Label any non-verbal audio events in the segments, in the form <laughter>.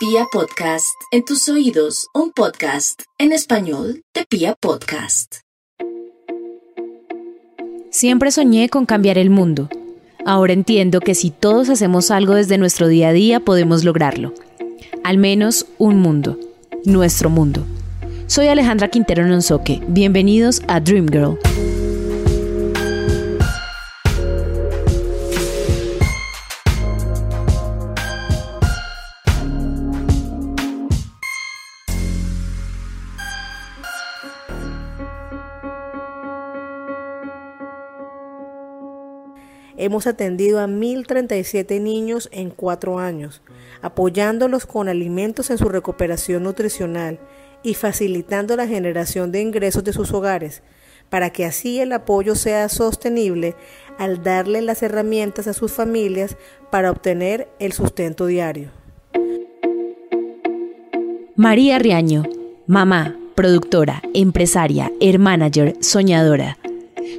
Pia Podcast, en tus oídos, un podcast en español de Pia Podcast. Siempre soñé con cambiar el mundo. Ahora entiendo que si todos hacemos algo desde nuestro día a día podemos lograrlo. Al menos un mundo, nuestro mundo. Soy Alejandra Quintero Nonsoque. Bienvenidos a Dream Girl. Hemos atendido a 1.037 niños en cuatro años, apoyándolos con alimentos en su recuperación nutricional y facilitando la generación de ingresos de sus hogares, para que así el apoyo sea sostenible al darle las herramientas a sus familias para obtener el sustento diario. María Riaño, mamá, productora, empresaria, hermanager, soñadora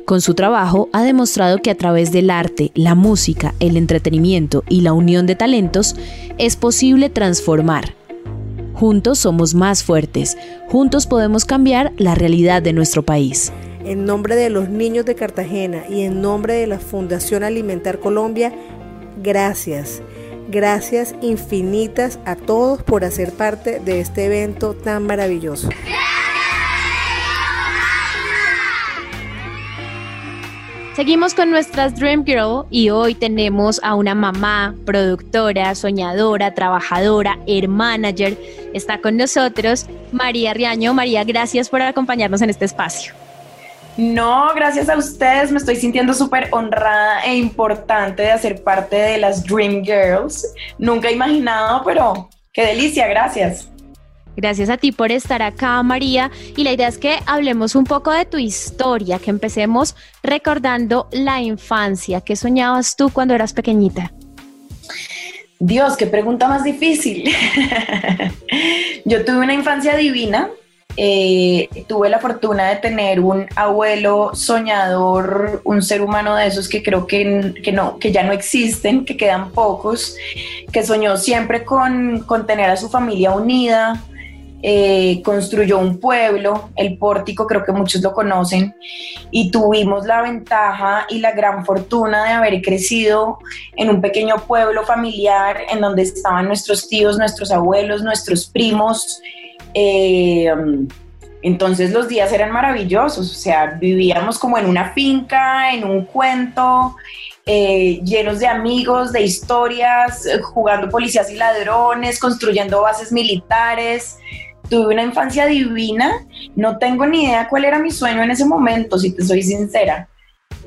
con su trabajo ha demostrado que a través del arte, la música, el entretenimiento y la unión de talentos es posible transformar. Juntos somos más fuertes, juntos podemos cambiar la realidad de nuestro país. En nombre de los niños de Cartagena y en nombre de la Fundación Alimentar Colombia, gracias. Gracias infinitas a todos por hacer parte de este evento tan maravilloso. Seguimos con nuestras Dream Girl y hoy tenemos a una mamá, productora, soñadora, trabajadora, hermanager. Está con nosotros María Riaño. María, gracias por acompañarnos en este espacio. No, gracias a ustedes. Me estoy sintiendo súper honrada e importante de hacer parte de las Dream Girls. Nunca he imaginado, pero qué delicia, gracias. Gracias a ti por estar acá, María. Y la idea es que hablemos un poco de tu historia, que empecemos recordando la infancia. ¿Qué soñabas tú cuando eras pequeñita? Dios, qué pregunta más difícil. <laughs> Yo tuve una infancia divina. Eh, tuve la fortuna de tener un abuelo soñador, un ser humano de esos que creo que, no, que ya no existen, que quedan pocos, que soñó siempre con, con tener a su familia unida, eh, construyó un pueblo, el pórtico creo que muchos lo conocen, y tuvimos la ventaja y la gran fortuna de haber crecido en un pequeño pueblo familiar en donde estaban nuestros tíos, nuestros abuelos, nuestros primos. Eh, entonces los días eran maravillosos, o sea, vivíamos como en una finca, en un cuento, eh, llenos de amigos, de historias, jugando policías y ladrones, construyendo bases militares tuve una infancia divina, no tengo ni idea cuál era mi sueño en ese momento, si te soy sincera.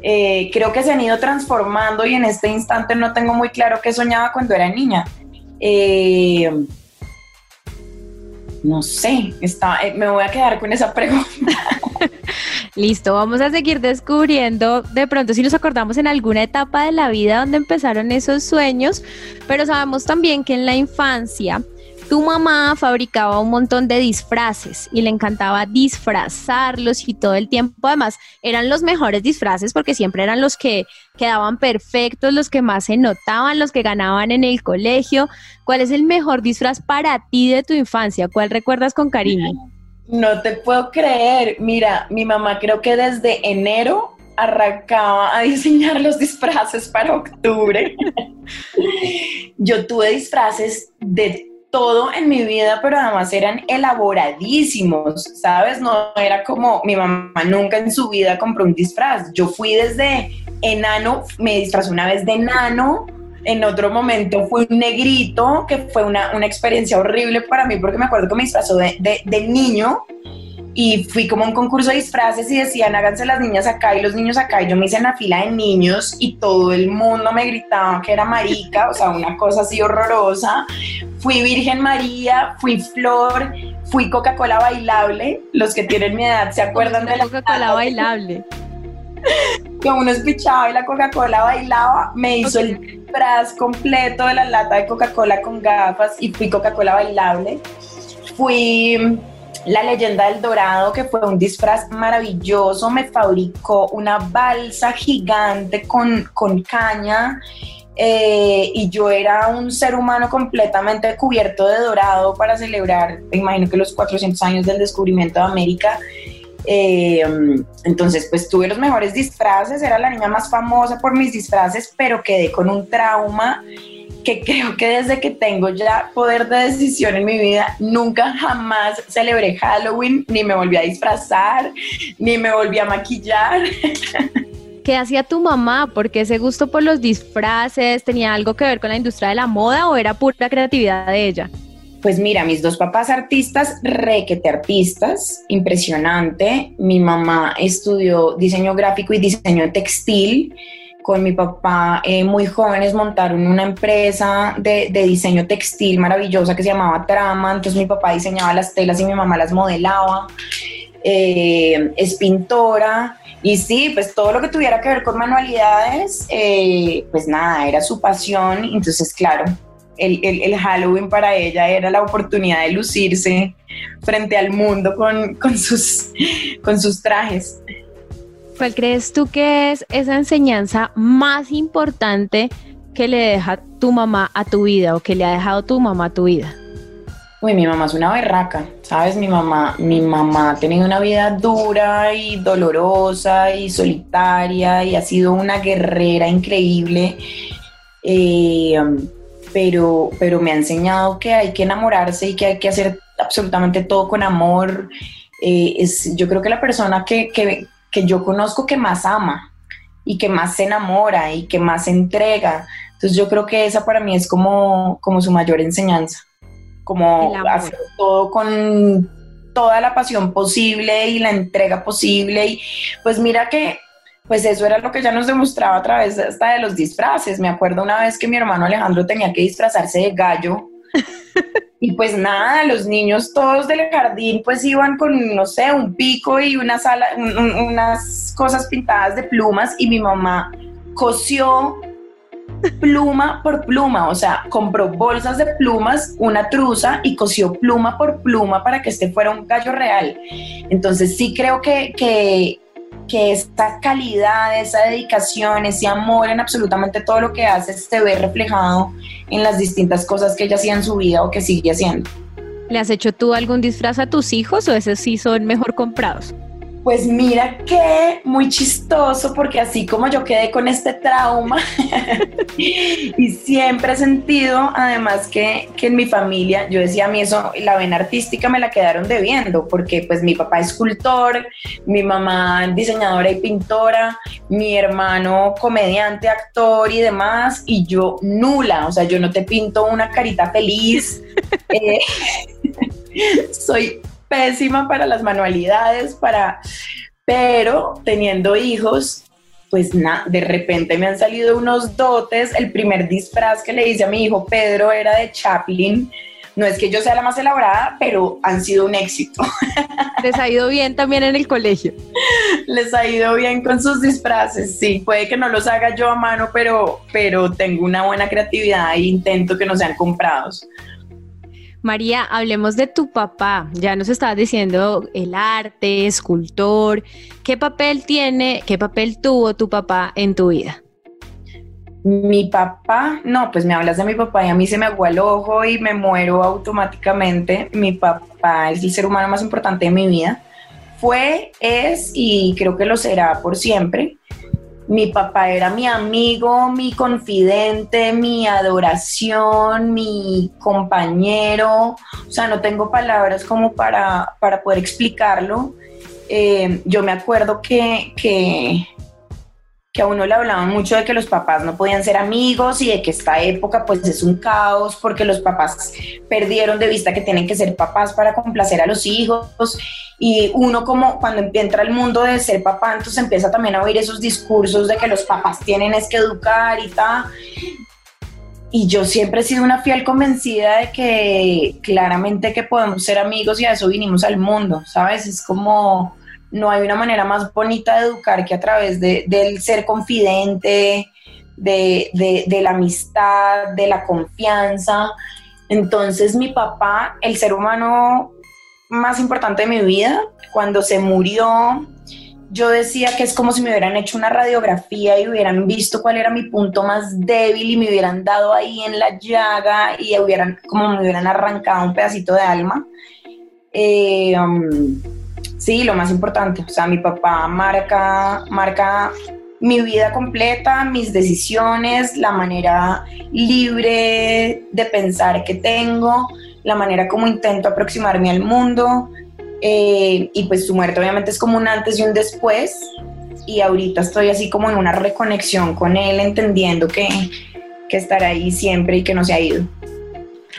Eh, creo que se han ido transformando y en este instante no tengo muy claro qué soñaba cuando era niña. Eh, no sé, eh, me voy a quedar con esa pregunta. <laughs> Listo, vamos a seguir descubriendo de pronto si nos acordamos en alguna etapa de la vida donde empezaron esos sueños, pero sabemos también que en la infancia tu mamá fabricaba un montón de disfraces y le encantaba disfrazarlos y todo el tiempo. Además, eran los mejores disfraces porque siempre eran los que quedaban perfectos, los que más se notaban, los que ganaban en el colegio. ¿Cuál es el mejor disfraz para ti de tu infancia? ¿Cuál recuerdas con cariño? No te puedo creer. Mira, mi mamá creo que desde enero arrancaba a diseñar los disfraces para octubre. <laughs> Yo tuve disfraces de todo en mi vida, pero además eran elaboradísimos, ¿sabes? No era como mi mamá nunca en su vida compró un disfraz. Yo fui desde enano, me disfrazé una vez de enano, en otro momento fui un negrito, que fue una, experiencia horrible para mí porque me acuerdo que me disfrazó de, de niño y fui como a un concurso de disfraces y decían háganse las niñas acá y los niños acá y yo me hice en la fila de niños y todo el mundo me gritaba que era marica, o sea, una cosa así horrorosa. Fui Virgen María, fui Flor, fui Coca-Cola bailable. Los que tienen mi edad se acuerdan de la Coca-Cola bailable. Que uno espichaba y la Coca-Cola bailaba, me hizo el disfraz completo de la lata de Coca-Cola con gafas y fui Coca-Cola bailable. Fui la leyenda del dorado, que fue un disfraz maravilloso, me fabricó una balsa gigante con, con caña eh, y yo era un ser humano completamente cubierto de dorado para celebrar, me imagino que los 400 años del descubrimiento de América. Eh, entonces, pues tuve los mejores disfraces, era la niña más famosa por mis disfraces, pero quedé con un trauma que creo que desde que tengo ya poder de decisión en mi vida, nunca jamás celebré Halloween, ni me volví a disfrazar, ni me volví a maquillar. ¿Qué hacía tu mamá? ¿Por qué ese gusto por los disfraces? ¿Tenía algo que ver con la industria de la moda o era pura creatividad de ella? Pues mira, mis dos papás artistas, requete artistas, impresionante. Mi mamá estudió diseño gráfico y diseño textil. Con mi papá, eh, muy jóvenes, montaron una empresa de, diseño textil maravillosa que se llamaba Trama. Entonces mi papá diseñaba las telas y mi mamá las modelaba. Eh, es pintora y sí, pues todo lo que tuviera que ver con manualidades, eh, pues nada, era su pasión. Entonces, claro, el, Halloween para ella era la oportunidad de lucirse frente al mundo con, sus, con sus trajes. ¿Cuál crees tú que es esa enseñanza más importante que le deja tu mamá a tu vida o que le ha dejado tu mamá a tu vida? Uy, mi mamá es una berraca, ¿sabes? Mi mamá, mi mamá ha tenido una vida dura y dolorosa y solitaria y ha sido una guerrera increíble. Eh, pero, pero me ha enseñado que hay que enamorarse y que hay que hacer absolutamente todo con amor. Eh, es, yo creo que la persona que, que, que yo conozco que más ama y que más se enamora y que más se entrega. Entonces yo creo que esa para mí es como, como su mayor enseñanza como hacer todo con toda la pasión posible y la entrega posible y pues mira que pues eso era lo que ya nos demostraba a través hasta de los disfraces. Me acuerdo una vez que mi hermano Alejandro tenía que disfrazarse de gallo y pues nada, los niños todos del jardín pues iban con, no sé, un pico y unas cosas pintadas de plumas y mi mamá cosió pluma por pluma, o sea, compró bolsas de plumas, una truza y cosió pluma por pluma para que este fuera un gallo real. Entonces sí creo que, que, que esta calidad, esa dedicación, ese amor en absolutamente todo lo que hace se ve reflejado en las distintas cosas que ella hacía en su vida o que sigue haciendo. ¿Le has hecho tú algún disfraz a tus hijos o esos sí son mejor comprados? Pues mira que muy chistoso porque así como yo quedé con este trauma <laughs> y siempre he sentido además que, en mi familia, yo decía a mí eso, la vena artística me la quedaron debiendo porque pues mi papá es escultor, mi mamá diseñadora y pintora, mi hermano comediante, actor y demás y yo nula, o sea, yo no te pinto una carita feliz. <laughs> Eh, <laughs> soy pésima para las manualidades, para, pero teniendo hijos, pues nada, de repente me han salido unos dotes. El primer disfraz que le hice a mi hijo Pedro era de Chaplin. No es que yo sea la más elaborada, pero han sido un éxito. <laughs> Les ha ido bien también en el colegio. Les ha ido bien con sus disfraces, sí. Puede que no los haga yo a mano, pero, pero tengo una buena creatividad e intento que no sean comprados. María, hablemos de tu papá. Ya nos estabas diciendo el arte, escultor. ¿Qué papel tiene, qué papel tuvo tu papá en tu vida? Mi papá, no, pues me hablas de mi papá y a mí se me agua el ojo y me muero automáticamente. Mi papá es el ser humano más importante de mi vida. Fue, es y creo que lo será por siempre. Mi papá era mi amigo, mi confidente, mi adoración, mi compañero. O sea, no tengo palabras como para, para poder explicarlo. Eh, yo me acuerdo que, que, que a uno le hablaban mucho de que los papás no podían ser amigos y de que esta época pues es un caos porque los papás perdieron de vista que tienen que ser papás para complacer a los hijos y uno como cuando entra al mundo de ser papá entonces empieza también a oír esos discursos de que los papás tienen es que educar y tal y yo siempre he sido una fiel convencida de que claramente que podemos ser amigos y a eso vinimos al mundo, ¿sabes? Es como no hay una manera más bonita de educar que a través de, del ser confidente, de, de, la amistad, de la confianza. Entonces mi papá, el ser humano más importante de mi vida, cuando se murió, yo decía que es como si me hubieran hecho una radiografía y hubieran visto cuál era mi punto más débil y me hubieran dado ahí en la llaga y hubieran, como me hubieran arrancado un pedacito de alma. Eh, um, sí, lo más importante, o sea, mi papá marca, marca mi vida completa, mis decisiones, la manera libre de pensar que tengo, la manera como intento aproximarme al mundo. Eh, y pues su muerte obviamente es como un antes y un después. Y ahorita estoy así como en una reconexión con él, entendiendo que, que estará ahí siempre y que no se ha ido.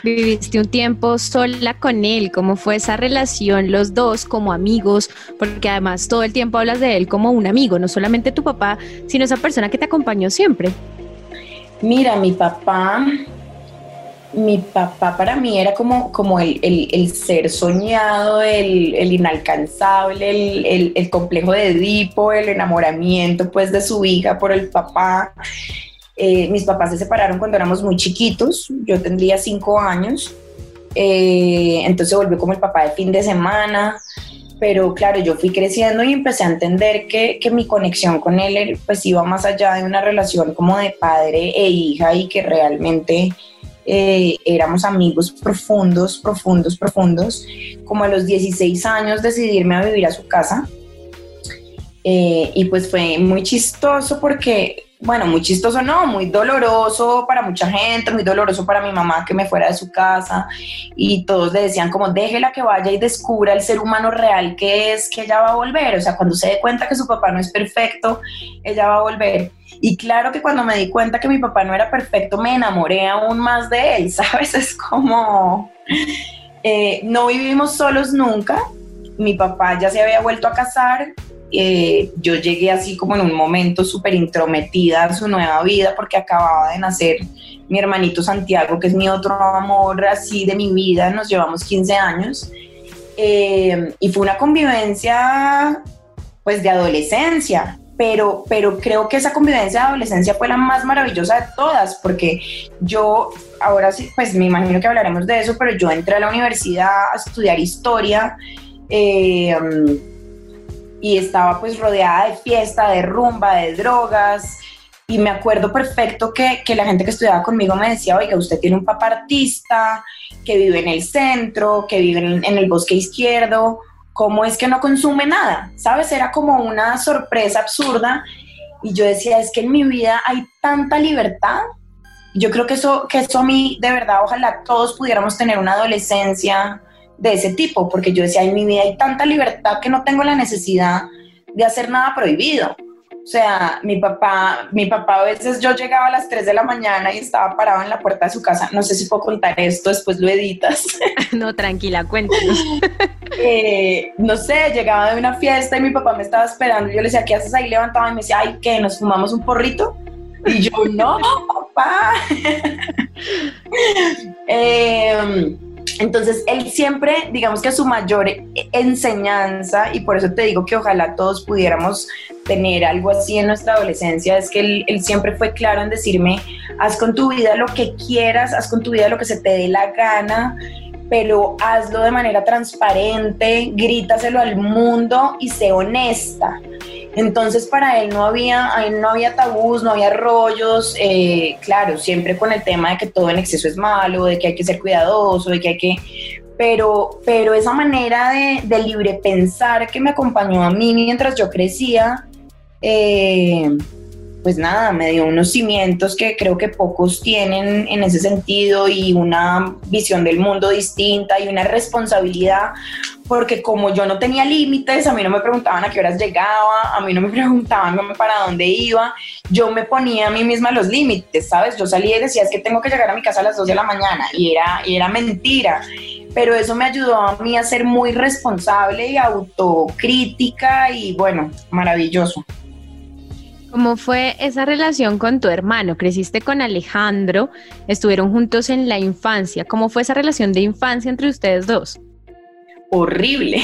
Viviste un tiempo sola con él, ¿cómo fue esa relación los dos como amigos? Porque además todo el tiempo hablas de él como un amigo, no solamente tu papá, sino esa persona que te acompañó siempre. Mira, mi papá, mi papá para mí era como, como el, ser soñado, el, inalcanzable, el, el, complejo de Edipo, el enamoramiento pues de su hija por el papá. Eh, mis papás se separaron cuando éramos muy chiquitos, yo tendría cinco años, eh, entonces volvió como el papá de fin de semana, pero claro, yo fui creciendo y empecé a entender que, que, mi conexión con él pues iba más allá de una relación como de padre e hija y que realmente eh, éramos amigos profundos, profundos, profundos. Como a los 16 años decidirme a vivir a su casa. y pues fue muy chistoso porque bueno, muy chistoso, no, muy doloroso para mucha gente, muy doloroso para mi mamá que me fuera de su casa y todos le decían como déjela que vaya y descubra el ser humano real que es, que ella va a volver, o sea, cuando se dé cuenta que su papá no es perfecto, ella va a volver. Y claro que cuando me di cuenta que mi papá no era perfecto, me enamoré aún más de él, <laughs> ¿sabes? Es como, eh, no vivimos solos nunca, mi papá ya se había vuelto a casar, eh, yo llegué así como en un momento súper intrometida a su nueva vida porque acababa de nacer mi hermanito Santiago, que es mi otro amor así de mi vida, nos llevamos 15 años. Eh, y fue una convivencia pues de adolescencia, pero, pero creo que esa convivencia de adolescencia fue la más maravillosa de todas, porque yo, ahora sí, pues me imagino que hablaremos de eso, pero yo entré a la universidad a estudiar historia. Eh, y estaba pues rodeada de fiesta, de rumba, de drogas. Y me acuerdo perfecto que, que, la gente que estudiaba conmigo me decía, oiga, usted tiene un papá artista, que vive en el centro, que vive en, el bosque izquierdo, ¿cómo es que no consume nada? ¿Sabes? Era como una sorpresa absurda. Y yo decía, es que en mi vida hay tanta libertad. Yo creo que eso, que eso a mí, de verdad, ojalá todos pudiéramos tener una adolescencia de ese tipo, porque yo decía, en mi vida hay tanta libertad que no tengo la necesidad de hacer nada prohibido. O sea, mi papá, mi papá a veces yo llegaba a las 3 de la mañana y estaba parado en la puerta de su casa. No sé si puedo contar esto, después lo editas. <laughs> No, tranquila, cuéntanos. Eh, no sé, llegaba de una fiesta y mi papá me estaba esperando. Yo le decía, ¿qué haces ahí levantado? Y me decía, ay, ¿qué? ¿Nos fumamos un porrito? Y yo, no, papá. <laughs> eh, entonces, él siempre, digamos que su mayor enseñanza, y por eso te digo que ojalá todos pudiéramos tener algo así en nuestra adolescencia, es que él, siempre fue claro en decirme, haz con tu vida lo que quieras, haz con tu vida lo que se te dé la gana, pero hazlo de manera transparente, grítaselo al mundo y sé honesta. Entonces para él no había, no había tabús, no había rollos, eh, claro, siempre con el tema de que todo en exceso es malo, de que hay que ser cuidadoso, de que hay que... Pero, pero esa manera de, libre pensar que me acompañó a mí mientras yo crecía, eh, pues nada, me dio unos cimientos que creo que pocos tienen en ese sentido y una visión del mundo distinta y una responsabilidad, porque como yo no tenía límites, a mí no me preguntaban a qué horas llegaba, a mí no me <laughs> preguntaban para dónde iba, yo me ponía a mí misma los límites, ¿sabes? Yo salía y decía, es que tengo que llegar a mi casa a las 2 de la mañana y era, y era mentira pero eso me ayudó a mí a ser muy responsable y autocrítica y bueno, maravilloso. ¿Cómo fue esa relación con tu hermano? Creciste con Alejandro, estuvieron juntos en la infancia. ¿Cómo fue esa relación de infancia entre ustedes dos? Horrible.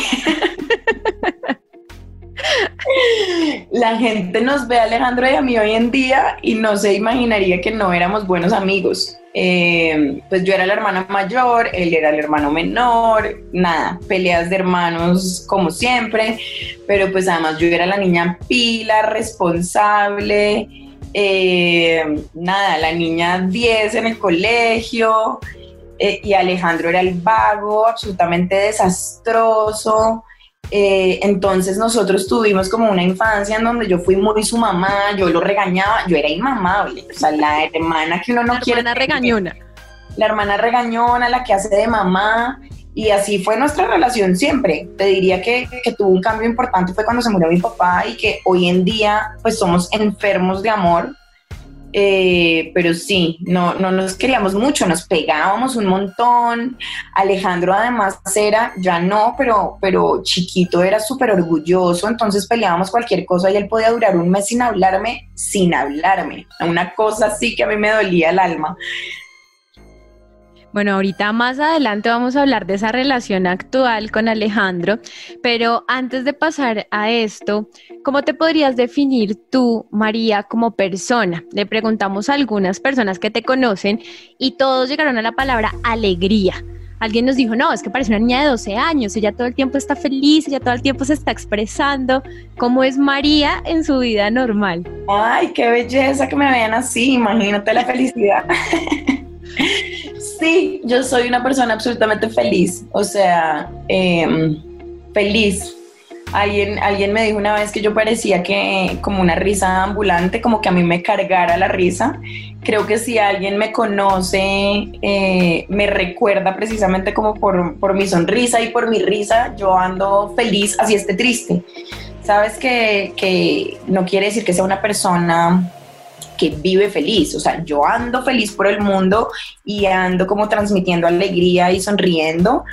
La gente nos ve a Alejandro y a mí hoy en día y no se imaginaría que no éramos buenos amigos. Eh, pues yo era la hermana mayor, él era el hermano menor, nada, peleas de hermanos como siempre, pero pues además yo era la niña pila, responsable, eh, nada, la niña 10 en el colegio, eh, y Alejandro era el vago, absolutamente desastroso. Eh, entonces nosotros tuvimos como una infancia en donde yo fui muy su mamá, yo lo regañaba, yo era inmamable, o sea, la hermana que uno no quiere. La hermana regañona. La hermana regañona, la que hace de mamá, y así fue nuestra relación siempre. Te diría que, que, tuvo un cambio importante fue cuando se murió mi papá y que hoy en día pues somos enfermos de amor eh, pero sí, no, no nos queríamos mucho, nos pegábamos un montón. Alejandro además era, ya no, pero, pero chiquito era súper orgulloso, entonces peleábamos cualquier cosa y él podía durar un mes sin hablarme, sin hablarme. Una cosa así que a mí me dolía el alma. Bueno, ahorita más adelante vamos a hablar de esa relación actual con Alejandro, pero antes de pasar a esto, ¿cómo te podrías definir tú, María, como persona? Le preguntamos a algunas personas que te conocen y todos llegaron a la palabra alegría. Alguien nos dijo, no, es que parece una niña de 12 años, ella todo el tiempo está feliz, ella todo el tiempo se está expresando. ¿Cómo es María en su vida normal? Ay, qué belleza que me vean así, imagínate la felicidad. <laughs> Sí, yo soy una persona absolutamente feliz, o sea, em, feliz. Alguien, alguien me dijo una vez que yo parecía que como una risa ambulante, como que a mí me cargara la risa. Creo que si alguien me conoce, eh, me recuerda precisamente como por, por mi sonrisa y por mi risa, yo ando feliz, así esté triste. Sabes que, que no quiere decir que sea una persona que vive feliz. O sea, yo ando feliz por el mundo y ando como transmitiendo alegría y sonriendo.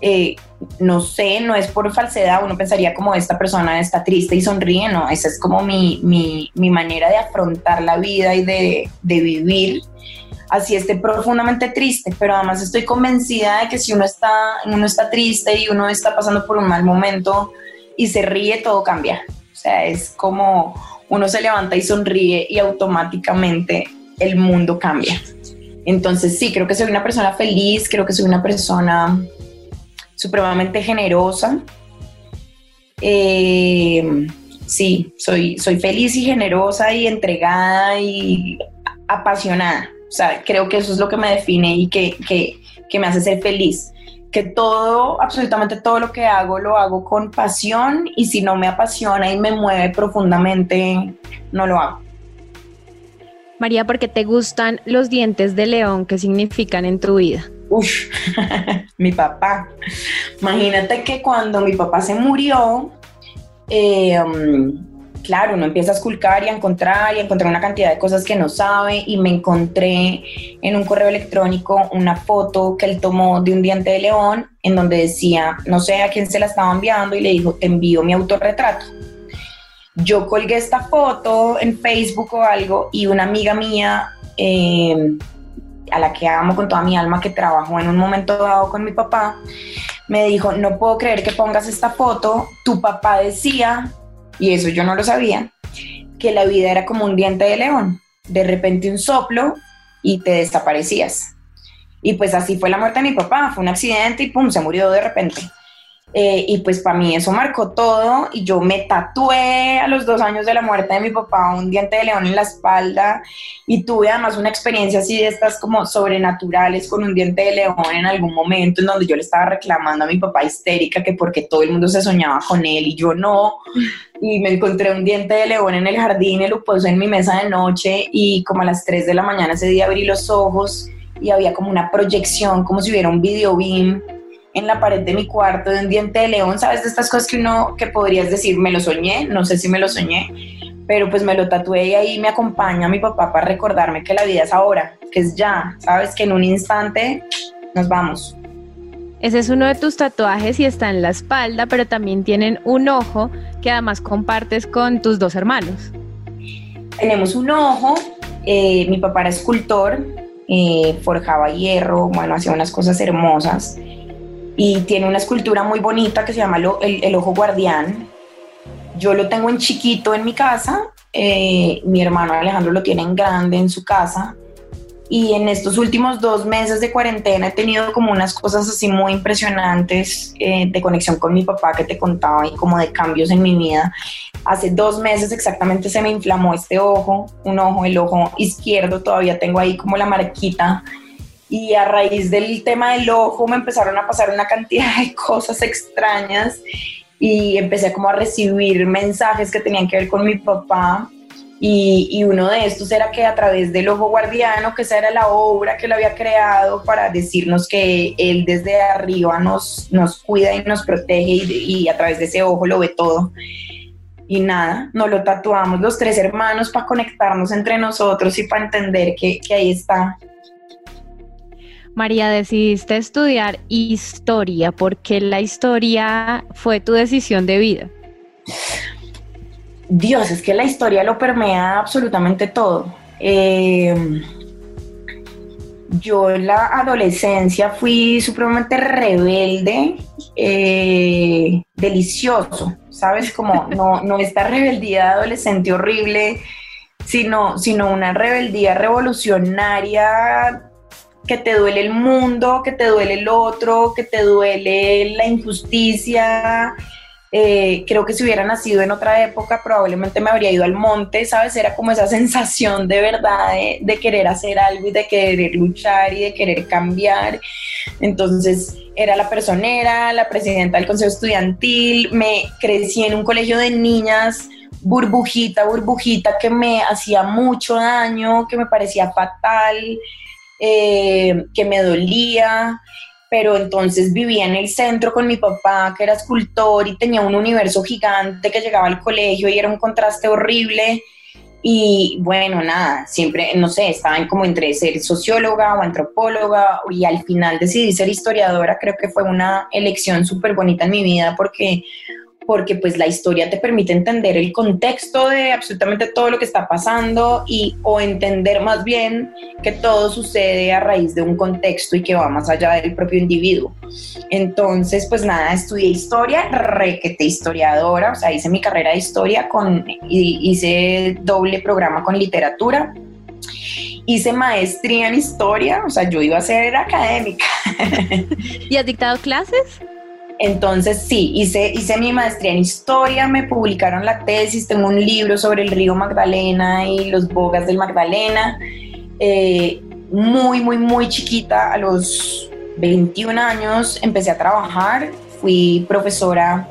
Eh, no sé, no es por falsedad, uno pensaría como esta persona está triste y sonríe, no, esa es como mi, mi, mi manera de afrontar la vida y de, de vivir así esté profundamente triste, pero además estoy convencida de que si uno está, uno está triste y uno está pasando por un mal momento y se ríe, todo cambia. O sea, es como uno se levanta y sonríe y automáticamente el mundo cambia. Entonces sí, creo que soy una persona feliz, creo que soy una persona supremamente generosa. Eh, sí, soy, soy feliz y generosa y entregada y apasionada. O sea, creo que eso es lo que me define y que, que me hace ser feliz que todo, absolutamente todo lo que hago lo hago con pasión y si no me apasiona y me mueve profundamente, no lo hago. María, ¿por qué te gustan los dientes de león? ¿Qué significan en tu vida? Uf, <laughs> mi papá. Imagínate que cuando mi papá se murió, eh, claro, uno empieza a esculcar y a encontrar y a encontrar una cantidad de cosas que no sabe y me encontré en un correo electrónico una foto que él tomó de un diente de león en donde decía, no sé a quién se la estaba enviando y le dijo, te envío mi autorretrato. Yo colgué esta foto en Facebook o algo y una amiga mía eh, a la que amo con toda mi alma, que trabajó en un momento dado con mi papá, me dijo, no puedo creer que pongas esta foto, tu papá decía y eso yo no lo sabía, que la vida era como un diente de león, de repente un soplo y te desaparecías. Y pues así fue la muerte de mi papá, fue un accidente y pum, se murió de repente. Eh, y pues para mí eso marcó todo y yo me tatué a los dos años de la muerte de mi papá un diente de león en la espalda y tuve además una experiencia así de estas como sobrenaturales con un diente de león en algún momento en donde yo le estaba reclamando a mi papá histérica que porque todo el mundo se soñaba con él y yo no. Y me encontré un diente de león en el jardín y lo puse en mi mesa de noche y como a las 3 de la mañana ese día abrí los ojos y había como una proyección como si hubiera un video beam en la pared de mi cuarto de un diente de león, ¿sabes? De estas cosas que uno, que podrías decir, me lo soñé, no sé si me lo soñé, pero pues me lo tatué y ahí me acompaña mi papá para recordarme que la vida es ahora, que es ya, ¿sabes? Que en un instante nos vamos. Ese es uno de tus tatuajes y está en la espalda, pero también tienen un ojo que además compartes con tus dos hermanos. Tenemos un ojo, eh, mi papá era escultor, eh, forjaba hierro, bueno, hacía unas cosas hermosas y tiene una escultura muy bonita que se llama el, Ojo Guardián. Yo lo tengo en chiquito en mi casa, eh, mi hermano Alejandro lo tiene en grande en su casa y en estos últimos dos meses de cuarentena he tenido como unas cosas así muy impresionantes eh, de conexión con mi papá que te contaba y como de cambios en mi vida. Hace dos meses exactamente se me inflamó este ojo, un ojo, el ojo izquierdo, todavía tengo ahí como la marquita y a raíz del tema del ojo me empezaron a pasar una cantidad de cosas extrañas y empecé como a recibir mensajes que tenían que ver con mi papá y, uno de estos era que a través del ojo guardiano, que esa era la obra que él había creado para decirnos que él desde arriba nos, nos cuida y nos protege y, a través de ese ojo lo ve todo. Y nada, nos lo tatuamos los tres hermanos para conectarnos entre nosotros y para entender que, que ahí está. María, decidiste estudiar historia porque la historia fue tu decisión de vida. Dios, es que la historia lo permea absolutamente todo. Eh, yo en la adolescencia fui supremamente rebelde, eh, delicioso, ¿sabes? Como <laughs> no, no esta rebeldía adolescente horrible, sino, sino una rebeldía revolucionaria que te duele el mundo, que te duele el otro, que te duele la injusticia, eh, creo que si hubiera nacido en otra época probablemente me habría ido al monte, ¿sabes? Era como esa <laughs> sensación de verdad de, querer hacer algo y de querer luchar y de querer cambiar. Entonces era la personera, la presidenta del consejo estudiantil, me crecí en un colegio de niñas burbujita, burbujita, que me hacía mucho daño, que me parecía fatal, eh, que me dolía pero entonces vivía en el centro con mi papá, que era escultor y tenía un universo gigante que llegaba al colegio y era un contraste horrible. Y bueno, nada, siempre, no sé, estaba como entre ser socióloga o antropóloga y al final decidí ser historiadora. Creo que fue una elección súper bonita en mi vida porque porque pues la historia te permite entender el contexto de absolutamente todo lo que está pasando y o entender más bien que todo sucede a raíz de un contexto y que va más allá del propio individuo. Entonces, pues nada, estudié historia, requete historiadora, o sea, hice mi carrera de historia con hice doble programa con literatura. Hice maestría en historia, o sea, yo iba a ser académica. <laughs> ¿Y has dictado clases? Entonces sí, hice, hice mi maestría en historia, me publicaron la tesis, tengo un libro sobre el río Magdalena y los bogas del Magdalena. Eh, muy, muy, muy chiquita, a los 21 años empecé a trabajar, fui profesora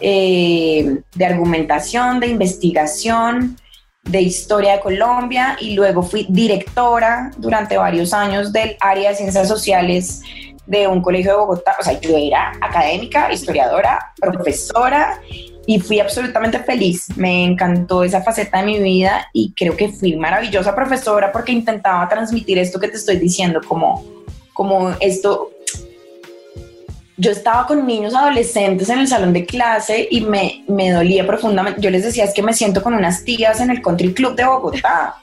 eh, de argumentación, de investigación, de historia de Colombia y luego fui directora durante varios años del área de ciencias sociales de un colegio de Bogotá, o sea, yo era académica, historiadora, profesora y fui absolutamente feliz. Me encantó esa faceta de mi vida y creo que fui maravillosa profesora porque intentaba transmitir esto que te estoy diciendo, como, como esto, yo estaba con niños adolescentes en el salón de clase y me, me, dolía profundamente. Yo les decía, es que me siento con unas tías en el Country Club de Bogotá.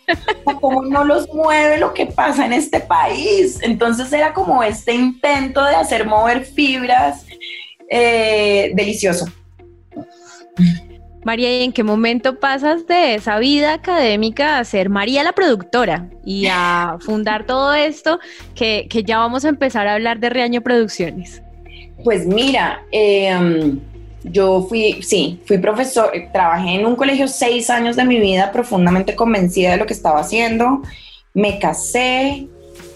¿Cómo no los mueve lo que pasa en este país? Entonces era como este intento de hacer mover fibras eh, delicioso. María, ¿y en qué momento pasas de esa vida académica a ser María la productora y a fundar todo esto que, que ya vamos a empezar a hablar de Reaño Producciones? Pues mira, em, yo fui, sí, fui profesor, trabajé en un colegio seis años de mi vida profundamente convencida de lo que estaba haciendo, me casé,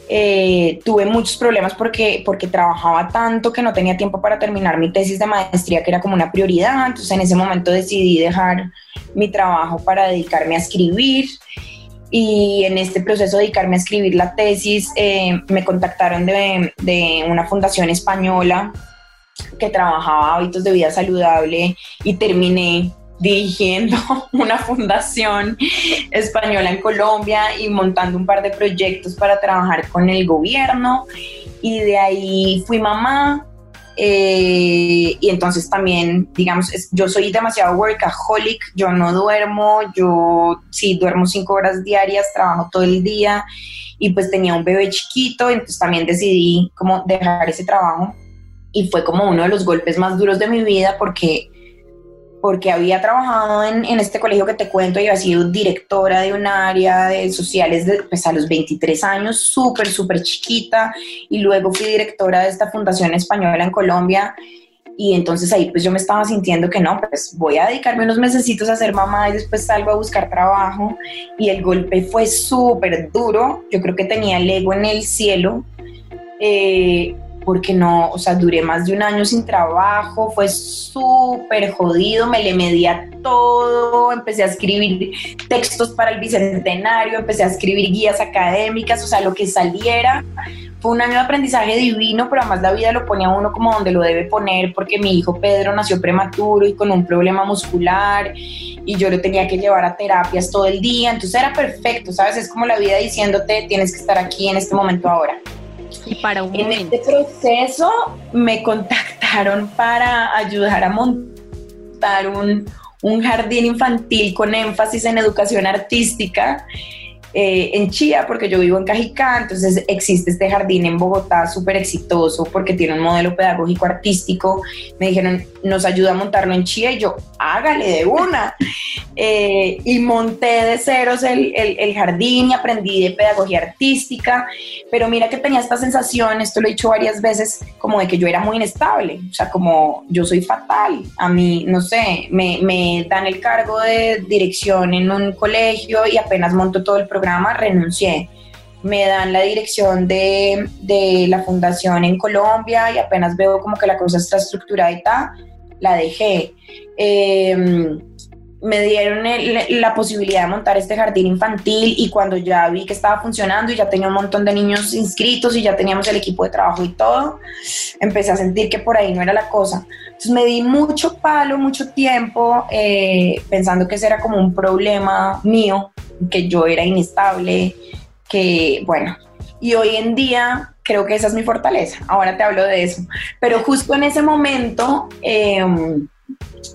eh, tuve muchos problemas porque, porque trabajaba tanto que no tenía tiempo para terminar mi tesis de maestría, que era como una prioridad, entonces en ese momento decidí dejar mi trabajo para dedicarme a escribir. Y en este proceso de dedicarme a escribir la tesis eh, me contactaron de, de una fundación española que trabajaba hábitos de vida saludable y terminé dirigiendo <laughs> una fundación española en Colombia y montando un par de proyectos para trabajar con el gobierno. Y de ahí fui mamá. Eh, y entonces también, digamos, yo soy demasiado workaholic, yo no duermo, yo sí duermo cinco horas diarias, trabajo todo el día y pues tenía un bebé chiquito, entonces también decidí como dejar ese trabajo y fue como uno de los golpes más duros de mi vida porque porque había trabajado en, en, este colegio que te cuento y había sido directora de un área de sociales pues a los 23 años, súper, súper chiquita, y luego fui directora de esta fundación española en Colombia. Y entonces ahí pues yo me estaba sintiendo que no, pues voy a dedicarme unos mesecitos a ser mamá y después salgo a buscar trabajo. Y el golpe fue súper duro, yo creo que tenía el ego en el cielo. Eh, porque no, o sea, duré más de un año sin trabajo, fue súper jodido, me le medía todo, empecé a escribir textos para el Bicentenario, empecé a escribir guías académicas, o sea, lo que saliera. Fue un año de aprendizaje divino, pero además la vida lo ponía uno como donde lo debe poner, porque mi hijo Pedro nació prematuro y con un problema muscular, y yo lo tenía que llevar a terapias todo el día, entonces era perfecto, ¿sabes? Es como la vida diciéndote, tienes que estar aquí en este momento ahora. Y para un en este proceso me contactaron para ayudar a montar un, un jardín infantil con énfasis en educación artística eh, en Chía, porque yo vivo en Cajicá, entonces existe este jardín en Bogotá súper exitoso porque tiene un modelo pedagógico artístico. Me dijeron, nos ayuda a montarlo en Chía y yo, hágale de una. <laughs> Eh, y monté de ceros el, el, el, jardín y aprendí de pedagogía artística, pero mira que tenía esta sensación, esto lo he dicho varias veces, como de que yo era muy inestable, o sea, como yo soy fatal, a mí, no sé, me, me dan el cargo de dirección en un colegio y apenas monto todo el programa, renuncié me dan la dirección de, de, la fundación en Colombia y apenas veo como que la cosa está estructurada y tal, la dejé. Eh, me dieron la posibilidad de montar este jardín infantil y cuando ya vi que estaba funcionando y ya tenía un montón de niños inscritos y ya teníamos el equipo de trabajo y todo, empecé a sentir que por ahí no era la cosa. Entonces me di mucho palo, mucho tiempo eh, pensando que ese era como un problema mío, que yo era inestable, que bueno, y hoy en día creo que esa es mi fortaleza. Ahora te hablo de eso. Pero justo en ese momento... Eh,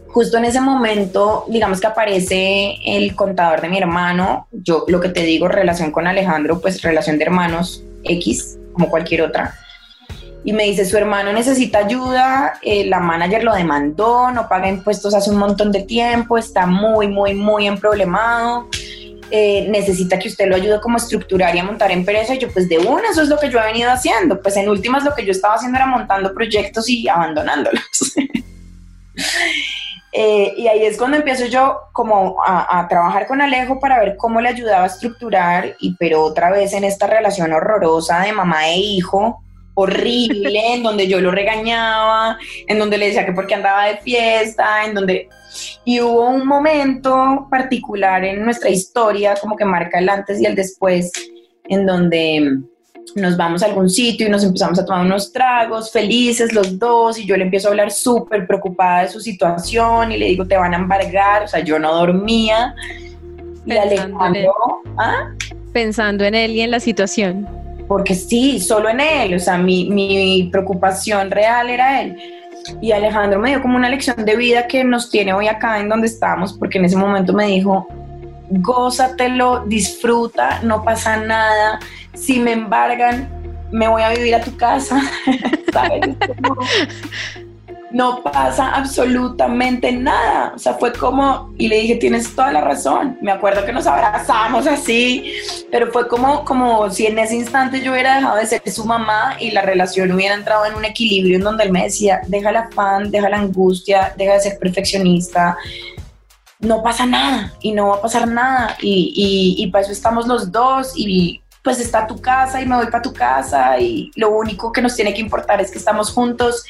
justo en ese momento, digamos que aparece el contador de mi hermano, yo lo que te digo, relación con Alejandro, pues relación de hermanos X, como cualquier otra. Y me dice, su hermano necesita ayuda, eh, la manager lo demandó, no paga impuestos hace un montón de tiempo, está muy, muy, muy emproblemado. Eh, necesita que usted lo ayude como a estructurar y a montar empresa. Y yo, pues de una, eso es lo que yo he venido haciendo. Pues en últimas lo que yo estaba haciendo era montando proyectos y abandonándolos. <laughs> Eh, y ahí es cuando empiezo yo como a, trabajar con Alejo para ver cómo le ayudaba a estructurar, y pero otra vez en esta relación horrorosa de mamá e hijo, horrible, en donde yo lo regañaba, en donde le decía que porque andaba de fiesta, en donde... Y hubo un momento particular en nuestra historia, como que marca el antes y el después, en donde nos vamos a algún sitio y nos empezamos a tomar unos tragos, felices los dos, y yo le empiezo a hablar súper preocupada de su situación y le digo, te van a embargar, o sea, yo no dormía. Y en él. ¿ah? Pensando en él y en la situación. Porque sí, solo en él, o sea, mi, mi preocupación real era él. Y Alejandro me dio como una lección de vida que nos tiene hoy acá en donde estamos, porque en ese momento me dijo, gózatelo, disfruta, no pasa nada, si me embargan, me voy a vivir a tu casa, <laughs> No, pasa absolutamente nada. O sea, fue como, y le dije, tienes toda la razón. Me acuerdo que nos abrazamos así, pero fue como, como si en ese instante yo hubiera dejado de ser su mamá y la relación hubiera entrado en un equilibrio en donde él me decía, deja la afán, deja la angustia, deja de ser perfeccionista, no pasa nada y no va a pasar nada. Y, y, para eso estamos los dos y pues está tu casa y me voy para tu casa y lo único que nos tiene que importar es que estamos juntos.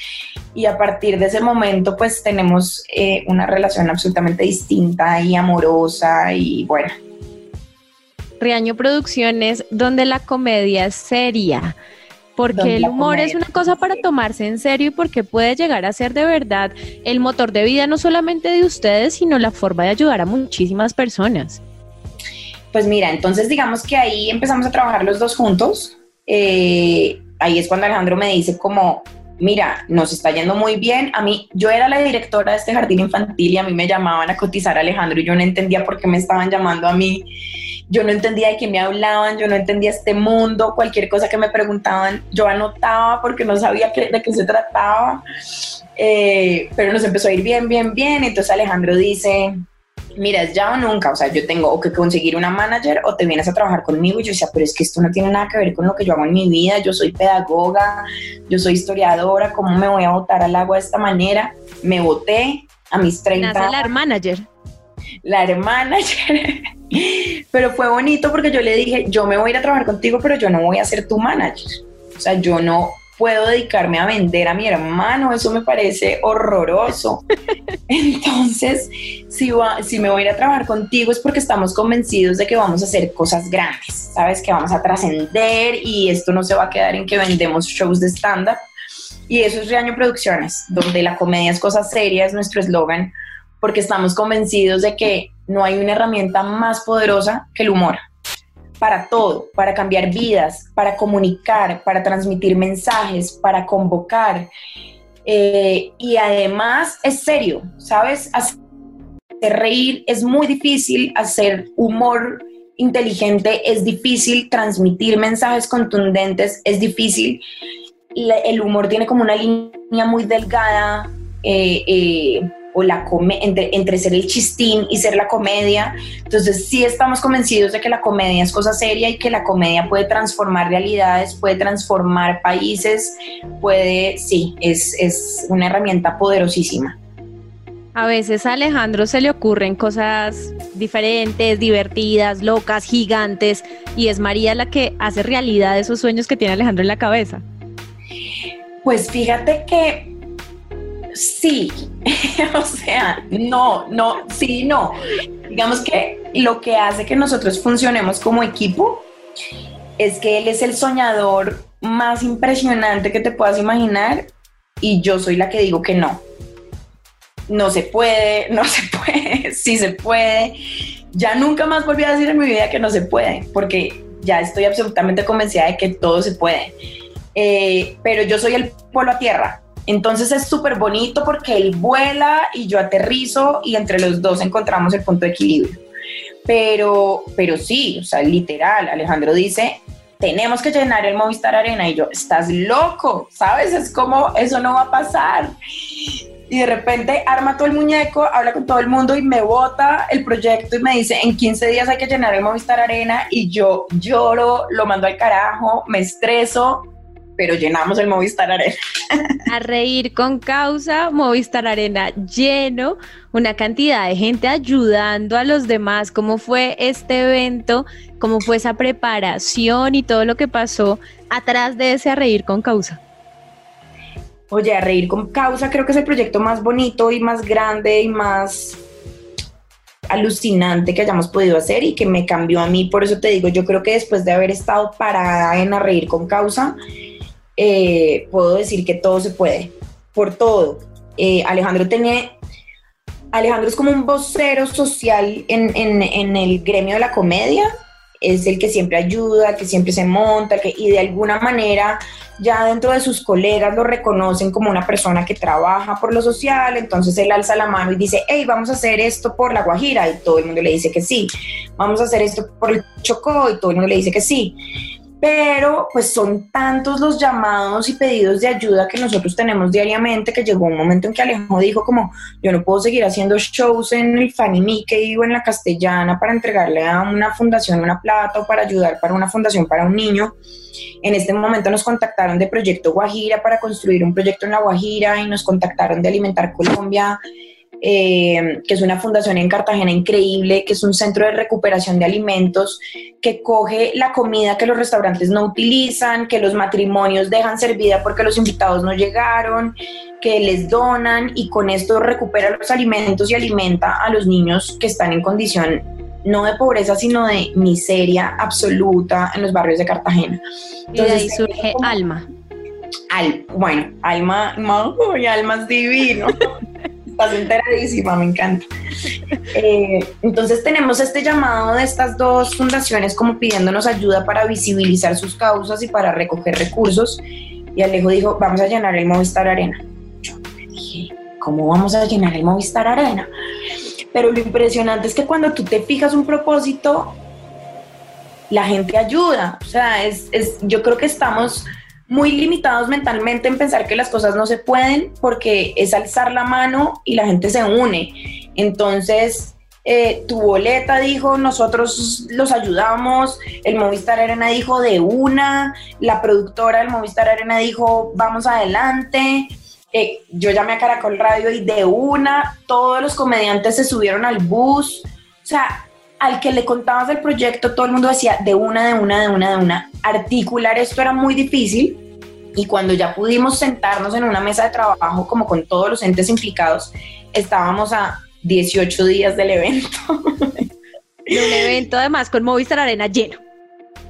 Y a partir de ese momento pues tenemos eh, una relación absolutamente distinta y amorosa y bueno. Riaño Producciones, donde la comedia es seria, porque el humor es una cosa para tomarse en serio y porque puede llegar a ser de verdad el motor de vida no solamente de ustedes, sino la forma de ayudar a muchísimas personas. Pues mira, entonces digamos que ahí empezamos a trabajar los dos juntos. Eh, ahí es cuando Alejandro me dice como, mira, nos está yendo muy bien. A mí, yo era la directora de este jardín infantil y a mí me llamaban a cotizar a Alejandro y yo no entendía por qué me estaban llamando a mí. Yo no entendía de qué me hablaban, yo no entendía este mundo, cualquier cosa que me preguntaban, yo anotaba porque no sabía de qué se trataba. Eh, pero nos empezó a ir bien, bien, bien. Entonces Alejandro dice, mira, es ya o nunca, o sea, yo tengo o que conseguir una manager o te vienes a trabajar conmigo. Y yo decía, pero es que esto no tiene nada que ver con lo que yo hago en mi vida, yo soy pedagoga, yo soy historiadora, ¿cómo me voy a botar al agua de esta manera? Me boté a mis 30 Nace la manager. La manager. <laughs> pero fue bonito porque yo le dije, yo me voy a ir a trabajar contigo, pero yo no voy a ser tu manager. O sea, yo no puedo dedicarme a vender a mi hermano, eso me parece horroroso. <laughs> Entonces, si, si me voy a ir a trabajar contigo es porque estamos convencidos de que vamos a hacer cosas grandes, ¿sabes? Que vamos a trascender y esto no se va a quedar en que vendemos shows de stand-up. Y eso es Reaño Producciones, donde la comedia es cosa seria, es nuestro eslogan, porque estamos convencidos de que no hay una herramienta más poderosa que el humor para todo, para cambiar vidas, para comunicar, para transmitir mensajes, para convocar. Eh, y además es serio, ¿sabes? Hacer reír es muy difícil, hacer humor inteligente es difícil, transmitir mensajes contundentes es difícil. el humor tiene como una línea muy delgada. Eh, eh, o la entre, entre ser el chistín y ser la comedia. Entonces sí estamos convencidos de que la comedia es cosa seria y que la comedia puede transformar realidades, puede transformar países, puede, sí, es, es una herramienta poderosísima. A veces a Alejandro se le ocurren cosas diferentes, divertidas, locas, gigantes, y es María la que hace realidad esos sueños que tiene Alejandro en la cabeza. Pues fíjate que sí, <laughs> o sea, no, no, sí, no. Digamos que lo que hace que nosotros funcionemos como equipo es que él es el soñador más impresionante que te puedas imaginar y yo soy la que digo que no. No se puede, <laughs> no se puede, sí se puede. Ya nunca más volví a decir en mi vida que no se puede, porque ya estoy absolutamente convencida de que todo se puede. Eh, pero yo soy el polo a tierra, entonces es súper bonito porque él vuela y yo aterrizo y entre los dos encontramos el punto de equilibrio. Pero, pero sí, o sea, literal, Alejandro dice, tenemos que llenar el Movistar Arena y yo, estás loco, ¿sabes? Es como, eso no va a pasar. Y de repente arma todo el muñeco, habla con todo el mundo y me bota el proyecto y me dice, en 15 días hay que llenar el Movistar Arena y yo lloro, lo mando al carajo, me estreso, pero llenamos el Movistar Arena. <laughs> A reír con causa, Movistar Arena lleno, una cantidad de gente ayudando a los demás. ¿Cómo fue este evento? ¿Cómo fue esa preparación y todo lo que pasó atrás de ese A reír con causa? Oye, A reír con causa creo que es el proyecto más bonito y más grande y más alucinante que hayamos podido hacer y que me cambió a mí. Por eso te digo, yo creo que después de haber estado parada en A reír con causa, eh, puedo decir que todo se puede, por todo. Eh, Alejandro tiene, Alejandro es como un vocero social en, en, el gremio de la comedia, es el que siempre ayuda, que siempre se monta, que, y de alguna manera ya dentro de sus colegas lo reconocen como una persona que trabaja por lo social, entonces él alza la mano y dice, hey, vamos a hacer esto por la Guajira, y todo el mundo le dice que sí, vamos a hacer esto por el Chocó, y todo el mundo le dice que sí pero pues son tantos los llamados y pedidos de ayuda que nosotros tenemos diariamente que llegó un momento en que Alejo dijo como yo no puedo seguir haciendo shows en el Fanny Mickey o en la Castellana para entregarle a una fundación una plata o para ayudar para una fundación para un niño. En este momento nos contactaron de Proyecto Guajira para construir un proyecto en la Guajira y nos contactaron de Alimentar Colombia eh, que es una fundación en Cartagena increíble, que es un centro de recuperación de alimentos, que coge la comida que los restaurantes no utilizan, que los matrimonios dejan servida porque los invitados no llegaron, que les donan y con esto recupera los alimentos y alimenta a los niños que están en condición no de pobreza, sino de miseria absoluta en los barrios de Cartagena. Entonces, y ahí surge Alma. Al, bueno, Alma, no, Alma es divino. <laughs> estás enteradísima, me encanta. <laughs> Eh, entonces tenemos este llamado de estas dos fundaciones como pidiéndonos ayuda para visibilizar sus causas y para recoger recursos. Y Alejo dijo, vamos a llenar el Movistar Arena. Yo me dije, ¿cómo vamos a llenar el Movistar Arena? Pero lo impresionante es que cuando tú te fijas un propósito, la gente ayuda. O sea, es, es, yo creo que estamos muy limitados mentalmente en pensar que las cosas no se pueden porque es alzar la mano y la gente se une. Entonces, eh, tu boleta dijo, nosotros los ayudamos, el Movistar Arena dijo de una, la productora del Movistar Arena dijo, vamos adelante. Eh, yo llamé a Caracol Radio y de una, todos los comediantes se subieron al bus. O sea, al que le contabas del proyecto, todo el mundo decía de una, de una, de una, de una. Articular esto era muy difícil y cuando ya pudimos sentarnos en una mesa de trabajo como con todos los entes implicados, estábamos a 18 días del evento. De un evento además con Movistar Arena lleno.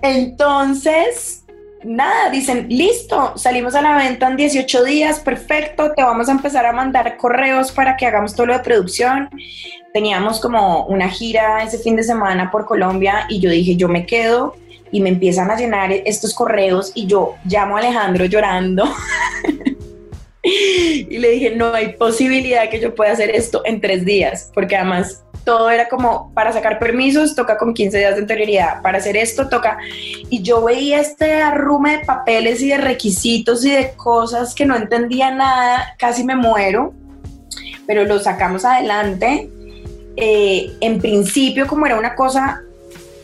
Entonces, nada, dicen, listo, salimos a la venta en 18 días, perfecto, te vamos a empezar a mandar correos para que hagamos todo lo de producción. Teníamos como una gira ese fin de semana por Colombia y yo dije, yo me quedo y me empiezan a llenar estos correos y yo llamo a Alejandro llorando. <laughs> y le dije, no hay posibilidad que yo pueda hacer esto en tres días, porque además todo era como para sacar permisos toca con 15 días de anterioridad, para hacer esto toca. Y yo veía este arrume de papeles y de requisitos y de cosas que no entendía nada, casi me muero, pero lo sacamos adelante. Eh, en principio, como era una cosa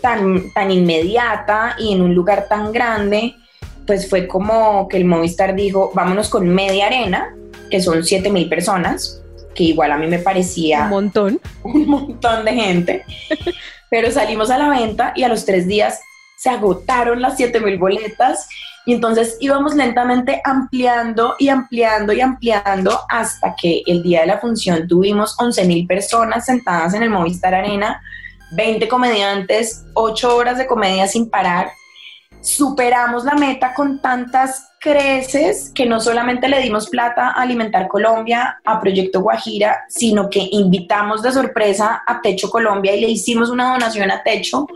tan, tan inmediata y en un lugar tan grande, pues fue como que el Movistar dijo, vámonos con media arena, que son 7 mil personas, que igual a mí me parecía un montón, un montón de gente, <laughs> pero salimos a la venta y a los tres días se agotaron las 7 mil boletas. Y entonces íbamos lentamente ampliando y ampliando y ampliando hasta que el día de la función tuvimos 11 mil personas sentadas en el Movistar Arena, 20 comediantes, 8 horas de comedia sin parar. Superamos la meta con tantas creces que no solamente le dimos plata a Alimentar Colombia, a Proyecto Guajira, sino que invitamos de sorpresa a Techo Colombia y le hicimos una donación a Techo.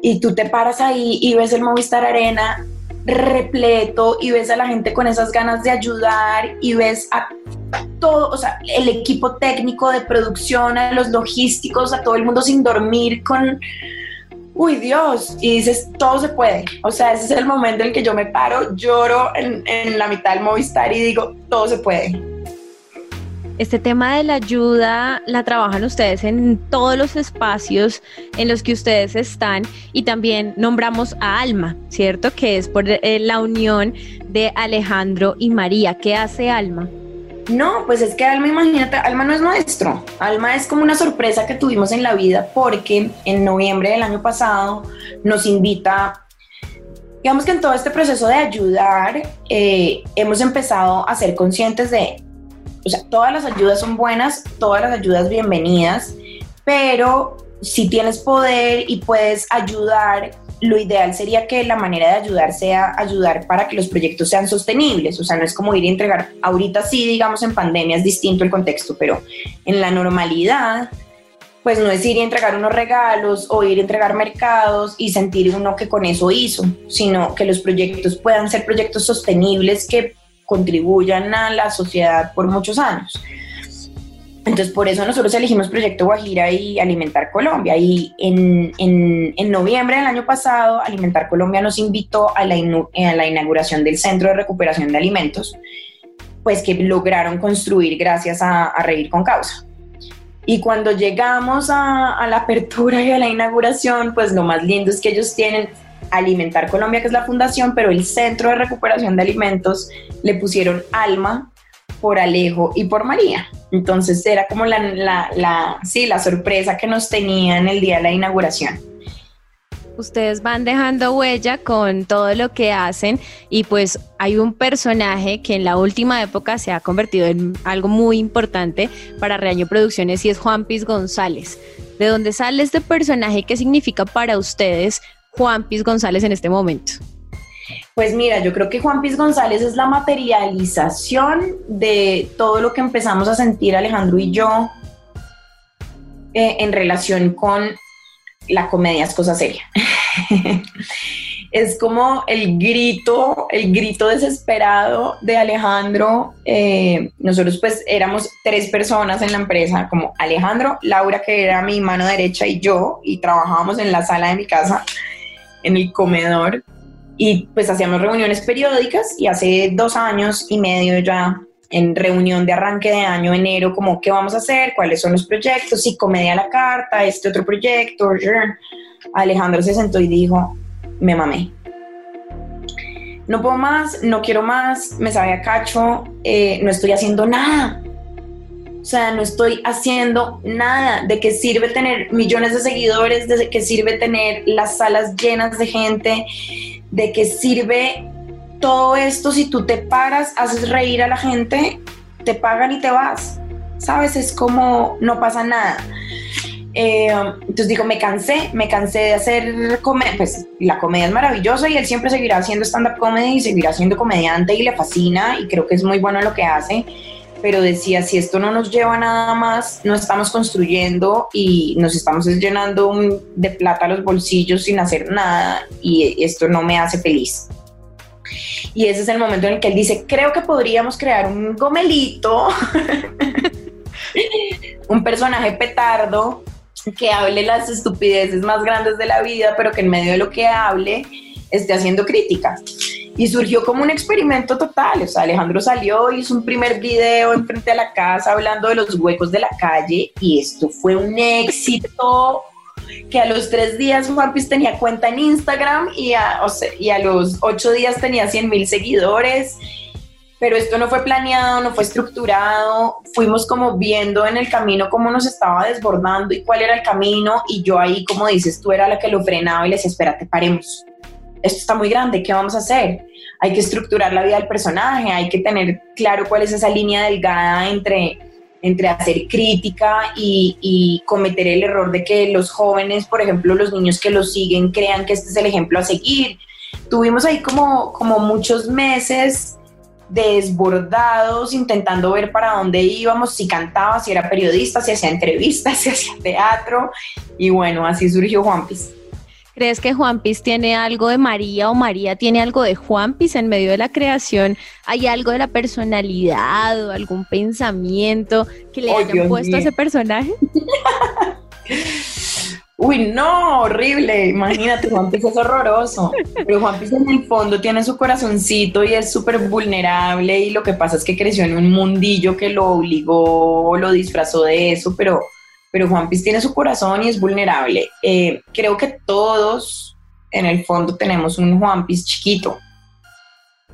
Y tú te paras ahí y ves el Movistar Arena repleto y ves a la gente con esas ganas de ayudar y ves a todo, o sea, el equipo técnico de producción, a los logísticos, a todo el mundo sin dormir con uy Dios, y dices, todo se puede. O sea, ese es el momento en que yo me paro, lloro en, la mitad del Movistar y digo, todo se puede. Este tema de la ayuda la trabajan ustedes en todos los espacios en los que ustedes están y también nombramos a Alma, ¿cierto? Que es por eh, la unión de Alejandro y María. ¿Qué hace Alma? No, pues es que Alma, imagínate, Alma no es nuestro. Alma es como una sorpresa que tuvimos en la vida porque en noviembre del año pasado nos invita, digamos que en todo este proceso de ayudar, eh, hemos empezado a ser conscientes de, o sea, todas las ayudas son buenas, todas las ayudas bienvenidas, pero si tienes poder y puedes ayudar lo ideal sería que la manera de ayudar sea ayudar para que los proyectos sean sostenibles, o sea, no es como ir a entregar, ahorita sí, digamos, en pandemia es distinto el contexto, pero en la normalidad, pues no es ir a entregar unos regalos o ir a entregar mercados y sentir uno que con eso hizo, sino que los proyectos puedan ser proyectos sostenibles que contribuyan a la sociedad por muchos años. Entonces, por eso nosotros elegimos Proyecto Guajira y Alimentar Colombia. Y en, en, noviembre del año pasado, Alimentar Colombia nos invitó a la, a la, inauguración del Centro de Recuperación de Alimentos, pues que lograron construir gracias a, a Reír con Causa. Y cuando llegamos a, a la apertura y a la inauguración, pues lo más lindo es que ellos tienen Alimentar Colombia, que es la fundación, pero el Centro de Recuperación de Alimentos le pusieron alma por Alejo y por María. Entonces era como la, la, sí, la sorpresa que nos tenían el día de la inauguración. Ustedes van dejando huella con todo lo que hacen y pues hay un personaje que en la última época se ha convertido en algo muy importante para Reaño Producciones y es Juan Piz González. ¿De dónde sale este personaje? ¿Qué significa para ustedes Juan Piz González en este momento? Pues mira, yo creo que Juan Piz González es la materialización de todo lo que empezamos a sentir Alejandro y yo eh, en relación con la comedia es cosa seria. <laughs> es como el grito, el grito desesperado de Alejandro. Eh, nosotros pues éramos tres personas en la empresa, como Alejandro, Laura, que era mi mano derecha, y yo, y trabajábamos en la sala de mi casa, en el comedor y pues hacíamos reuniones periódicas y hace dos años y medio ya en reunión de arranque de año, enero, como qué vamos a hacer, cuáles son los proyectos, y comedia a la carta, este otro proyecto. Alejandro se sentó y dijo, me mamé. No puedo más, no quiero más, me sabe a cacho, eh, no estoy haciendo nada. O sea, no estoy haciendo nada. ¿De qué sirve tener millones de seguidores? ¿De qué sirve tener las salas llenas de gente? ¿De qué sirve todo esto si tú te paras, haces reír a la gente, te pagan y te vas? ¿Sabes? Es como no pasa nada. Eh, entonces digo, me cansé, me cansé de hacer comedia, pues la comedia es maravillosa y él siempre seguirá haciendo stand-up comedy y seguirá siendo comediante y le fascina y creo que es muy bueno lo que hace pero decía, si esto no nos lleva nada más, no estamos construyendo y nos estamos llenando de plata los bolsillos sin hacer nada y esto no me hace feliz. Y ese es el momento en el que él dice, creo que podríamos crear un gomelito, <laughs> un personaje petardo que hable las estupideces más grandes de la vida, pero que en medio de lo que hable esté haciendo crítica y surgió como un experimento total. O sea, Alejandro salió, hizo un primer video enfrente a la casa hablando de los huecos de la calle y esto fue un éxito que a los tres días Juan Piz tenía cuenta en Instagram y a, y a los ocho días tenía 100 mil seguidores. Pero esto no fue planeado, no fue estructurado, fuimos como viendo en el camino cómo nos estaba desbordando y cuál era el camino y yo ahí, como dices, tú era la que lo frenaba y le decía, espérate, paremos esto está muy grande, ¿qué vamos a hacer? Hay que estructurar la vida del personaje, hay que tener claro cuál es esa línea delgada entre, entre hacer crítica y, cometer el error de que los jóvenes, por ejemplo, los niños que lo siguen, crean que este es el ejemplo a seguir. Tuvimos ahí como, como muchos meses desbordados, intentando ver para dónde íbamos, si cantaba, si era periodista, si hacía entrevistas, <laughs> si hacía teatro. Y bueno, así surgió Juan Piz. ¿Crees que Juan Piz tiene algo de María o María tiene algo de Juan Piz en medio de la creación? ¿Hay algo de la personalidad o algún pensamiento que le hayan puesto a ese personaje? <laughs> Uy, no, horrible. Imagínate, Juan Piz es horroroso. Pero Juan Piz en el fondo tiene su corazoncito y es súper vulnerable. Y lo que pasa es que creció en un mundillo que lo obligó, lo disfrazó de eso, pero pero Juan Piz tiene su corazón y es vulnerable. Eh, creo que todos en el fondo tenemos un Juan Piz chiquito,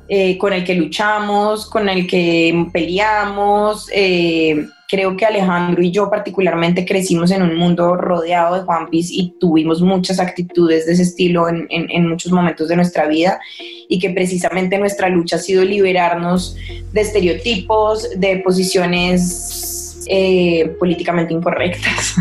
eh, con el que luchamos, con el que peleamos. Eh, creo que Alejandro y yo particularmente crecimos en un mundo rodeado de Juan Piz y tuvimos muchas actitudes de ese estilo en, muchos momentos de nuestra vida y que precisamente nuestra lucha ha sido liberarnos de estereotipos, de posiciones eh, políticamente incorrectas.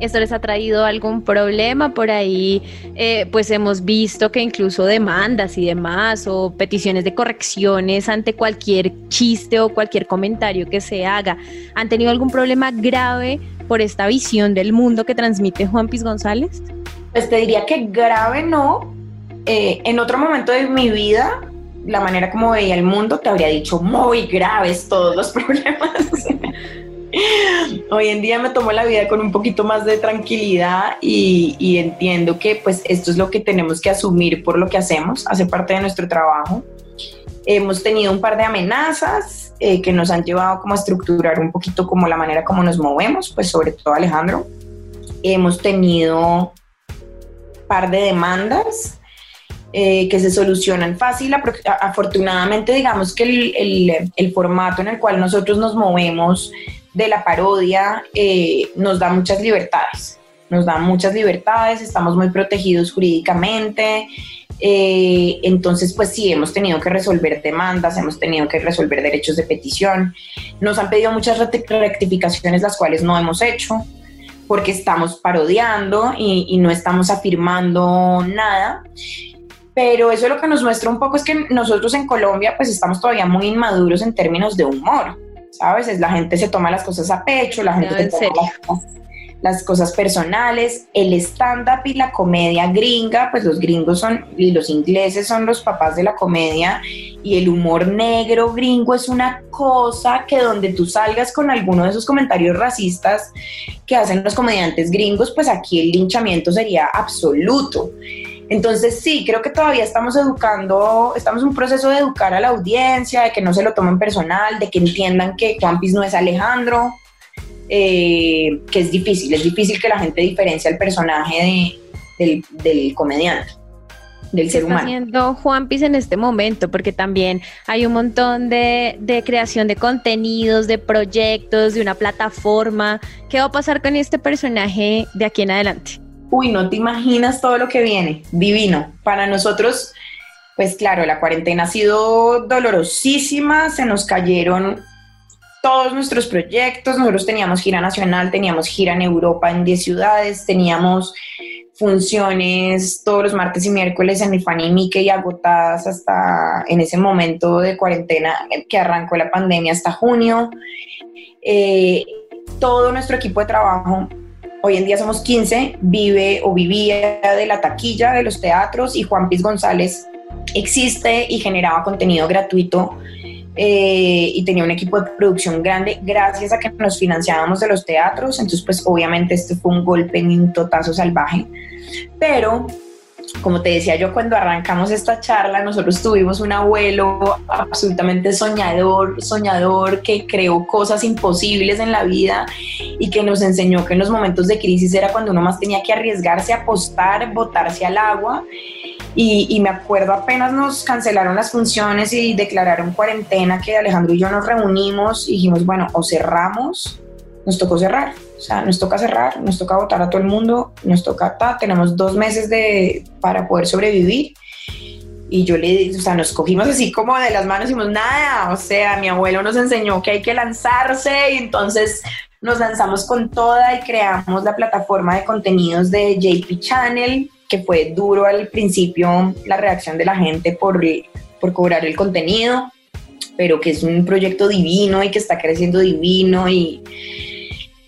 ¿Esto les ha traído algún problema por ahí? Eh, pues hemos visto que incluso demandas y demás o peticiones de correcciones ante cualquier chiste o cualquier comentario que se haga. ¿Han tenido algún problema grave por esta visión del mundo que transmite Juan Piz González? Pues te diría que grave no. Eh, en otro momento de mi vida la manera como veía el mundo, te habría dicho muy graves todos los <laughs> problemas. Hoy en día me tomo la vida con un poquito más de tranquilidad y, entiendo que pues esto es lo que tenemos que asumir por lo que hacemos, hace parte de nuestro trabajo. Hemos tenido un par de amenazas eh, que nos han llevado como a estructurar un poquito como la manera como nos movemos, pues sobre todo Alejandro. Hemos tenido par de demandas eh, que se solucionan fácil. Afortunadamente, digamos que el, formato en el cual nosotros nos movemos de la parodia eh, nos da muchas libertades. Nos da muchas libertades, estamos muy protegidos jurídicamente. Eh, entonces, pues sí, hemos tenido que resolver demandas, hemos tenido que resolver derechos de petición. Nos han pedido muchas rectificaciones, las cuales no hemos hecho porque estamos parodiando y no estamos afirmando nada pero eso lo que nos muestra un poco es que nosotros en Colombia pues estamos todavía muy inmaduros en términos de humor, ¿sabes? Es, la gente se toma las cosas a pecho, la gente se toma las, cosas personales, el stand-up y la comedia gringa, pues los gringos son, y los ingleses son los papás de la comedia, y el humor negro gringo es una cosa que donde tú salgas con alguno de esos comentarios racistas que hacen los comediantes gringos, pues aquí el linchamiento sería absoluto. Entonces sí, creo que todavía estamos educando, estamos en un proceso de educar a la audiencia, de que no se lo tomen personal, de que entiendan que Juan Piz no es Alejandro, eh, que es difícil, es difícil que la gente diferencie al personaje del, del comediante del ser humano. está haciendo Juan Piz en este momento? Porque también hay un montón de, de, creación de contenidos, de proyectos, de una plataforma. ¿Qué va a pasar con este personaje de aquí en adelante? Uy, no te imaginas todo lo que viene. Divino. Para nosotros, pues claro, la cuarentena ha sido dolorosísima, se nos cayeron todos nuestros proyectos. Nosotros teníamos gira nacional, teníamos gira en Europa en 10 ciudades, teníamos funciones todos los martes y miércoles en mi Fanny y agotadas hasta en ese momento de cuarentena que arrancó la pandemia hasta junio. Eh, todo nuestro equipo de trabajo, hoy en día somos 15, vive o vivía de la taquilla de los teatros y Juan Piz González existe y generaba contenido gratuito eh, y tenía un equipo de producción grande gracias a que nos financiábamos de los teatros, entonces pues obviamente este fue un golpe en un totazo salvaje, pero como te decía yo cuando arrancamos esta charla, nosotros tuvimos un abuelo absolutamente soñador, soñador que creó cosas imposibles en la vida y que nos enseñó que en los momentos de crisis era cuando uno más tenía que arriesgarse, apostar, botarse al agua. Y, me acuerdo apenas nos cancelaron las funciones y declararon cuarentena que Alejandro y yo nos reunimos y dijimos, bueno, o cerramos, nos tocó cerrar o sea, nos toca cerrar, nos toca votar a todo el mundo, nos toca, ta, tenemos dos meses de, para poder sobrevivir. Y yo le, o sea, nos cogimos así como de las manos y dijimos, nada, o sea, mi abuelo nos enseñó que hay que lanzarse y entonces nos lanzamos con toda y creamos la plataforma de contenidos de JP Channel, que fue duro al principio la reacción de la gente por, por cobrar el contenido, pero que es un proyecto divino y que está creciendo divino y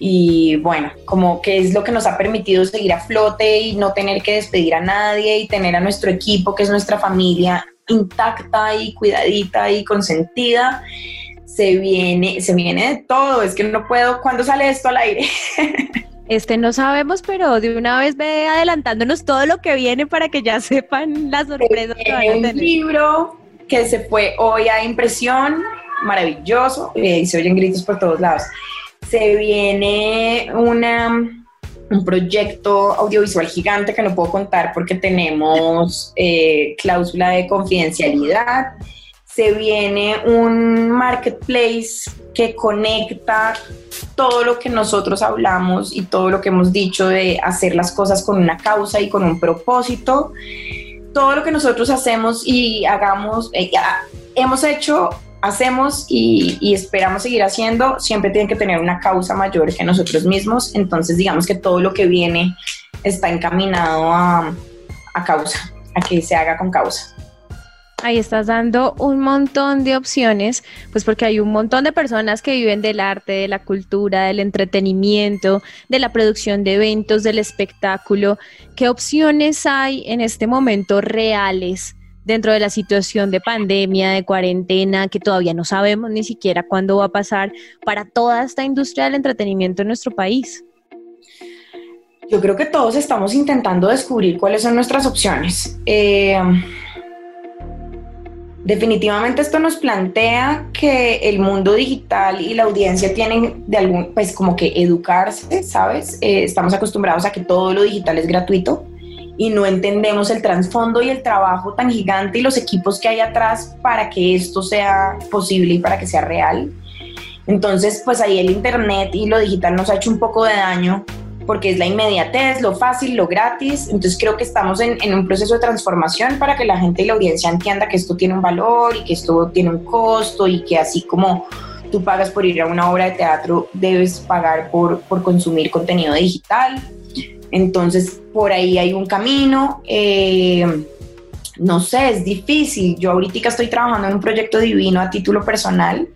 y bueno, como que es lo que nos ha permitido seguir a flote y no tener que despedir a nadie y tener a nuestro equipo, que es nuestra familia, intacta y cuidadita y consentida. Se viene, se viene de todo, es que no puedo, ¿cuándo sale esto al aire? <laughs> Este no sabemos, pero de una vez ve adelantándonos todo lo que viene para que ya sepan las sorpresas que van a tener. Un libro que se fue hoy a impresión, maravilloso, eh, y se oyen gritos por todos lados se viene un proyecto audiovisual gigante que no puedo contar porque tenemos eh, cláusula de confidencialidad. Se viene un marketplace que conecta todo lo que nosotros hablamos y todo lo que hemos dicho de hacer las cosas con una causa y con un propósito. Todo lo que nosotros hacemos y hagamos, eh, hemos hecho hacemos y, esperamos seguir haciendo siempre tiene que tener una causa mayor que nosotros mismos. Entonces, digamos que todo lo que viene está encaminado a, a causa, a que se haga con causa. Ahí estás dando un montón de opciones, pues porque hay un montón de personas que viven del arte, de la cultura, del entretenimiento, de la producción de eventos, del espectáculo. ¿Qué opciones hay en este momento reales dentro de la situación de pandemia, de cuarentena, que todavía no sabemos ni siquiera cuándo va a pasar para toda esta industria del entretenimiento en nuestro país? Yo creo que todos estamos intentando descubrir cuáles son nuestras opciones. Eh, definitivamente esto nos plantea que el mundo digital y la audiencia tienen de algún, pues como que educarse, ¿sabes? Eh, estamos acostumbrados a que todo lo digital es gratuito y no entendemos el trasfondo y el trabajo tan gigante y los equipos que hay atrás para que esto sea posible y para que sea real. Entonces, pues ahí el Internet y lo digital nos ha hecho un poco de daño porque es la inmediatez, lo fácil, lo gratis. Entonces creo que estamos en, en, un proceso de transformación para que la gente y la audiencia entienda que esto tiene un valor y que esto tiene un costo y que así como tú pagas por ir a una obra de teatro, debes pagar por, por consumir contenido digital. Entonces, por ahí hay un camino. Eh, no sé, es difícil. Yo ahorita estoy trabajando en un proyecto divino a título personal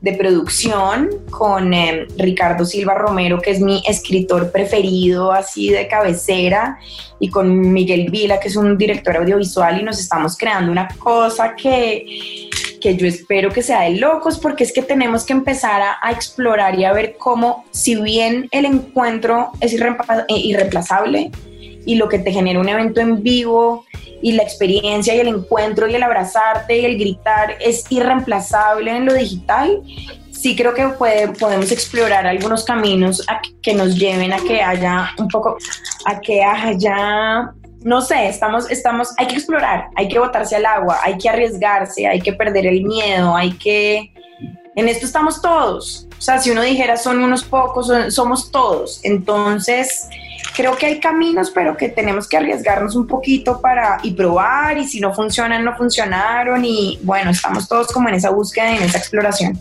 de producción con eh, Ricardo Silva Romero, que es mi escritor preferido, así de cabecera, y con Miguel Vila, que es un director audiovisual, y nos estamos creando una cosa que que yo espero que sea de locos, porque es que tenemos que empezar a, explorar y a ver cómo, si bien el encuentro es eh, irreemplazable y lo que te genera un evento en vivo y la experiencia y el encuentro y el abrazarte y el gritar es irreemplazable en lo digital, sí creo que podemos explorar algunos caminos que nos lleven a que haya un poco, a que haya, no sé, estamos, estamos, hay que explorar, hay que botarse al agua, hay que arriesgarse, hay que perder el miedo, hay que, en esto estamos todos. O sea, si uno dijera son unos pocos, somos todos. Entonces, creo que hay caminos, pero que tenemos que arriesgarnos un poquito para y probar y si no funcionan, no funcionaron y bueno, estamos todos como en esa búsqueda y en esa exploración.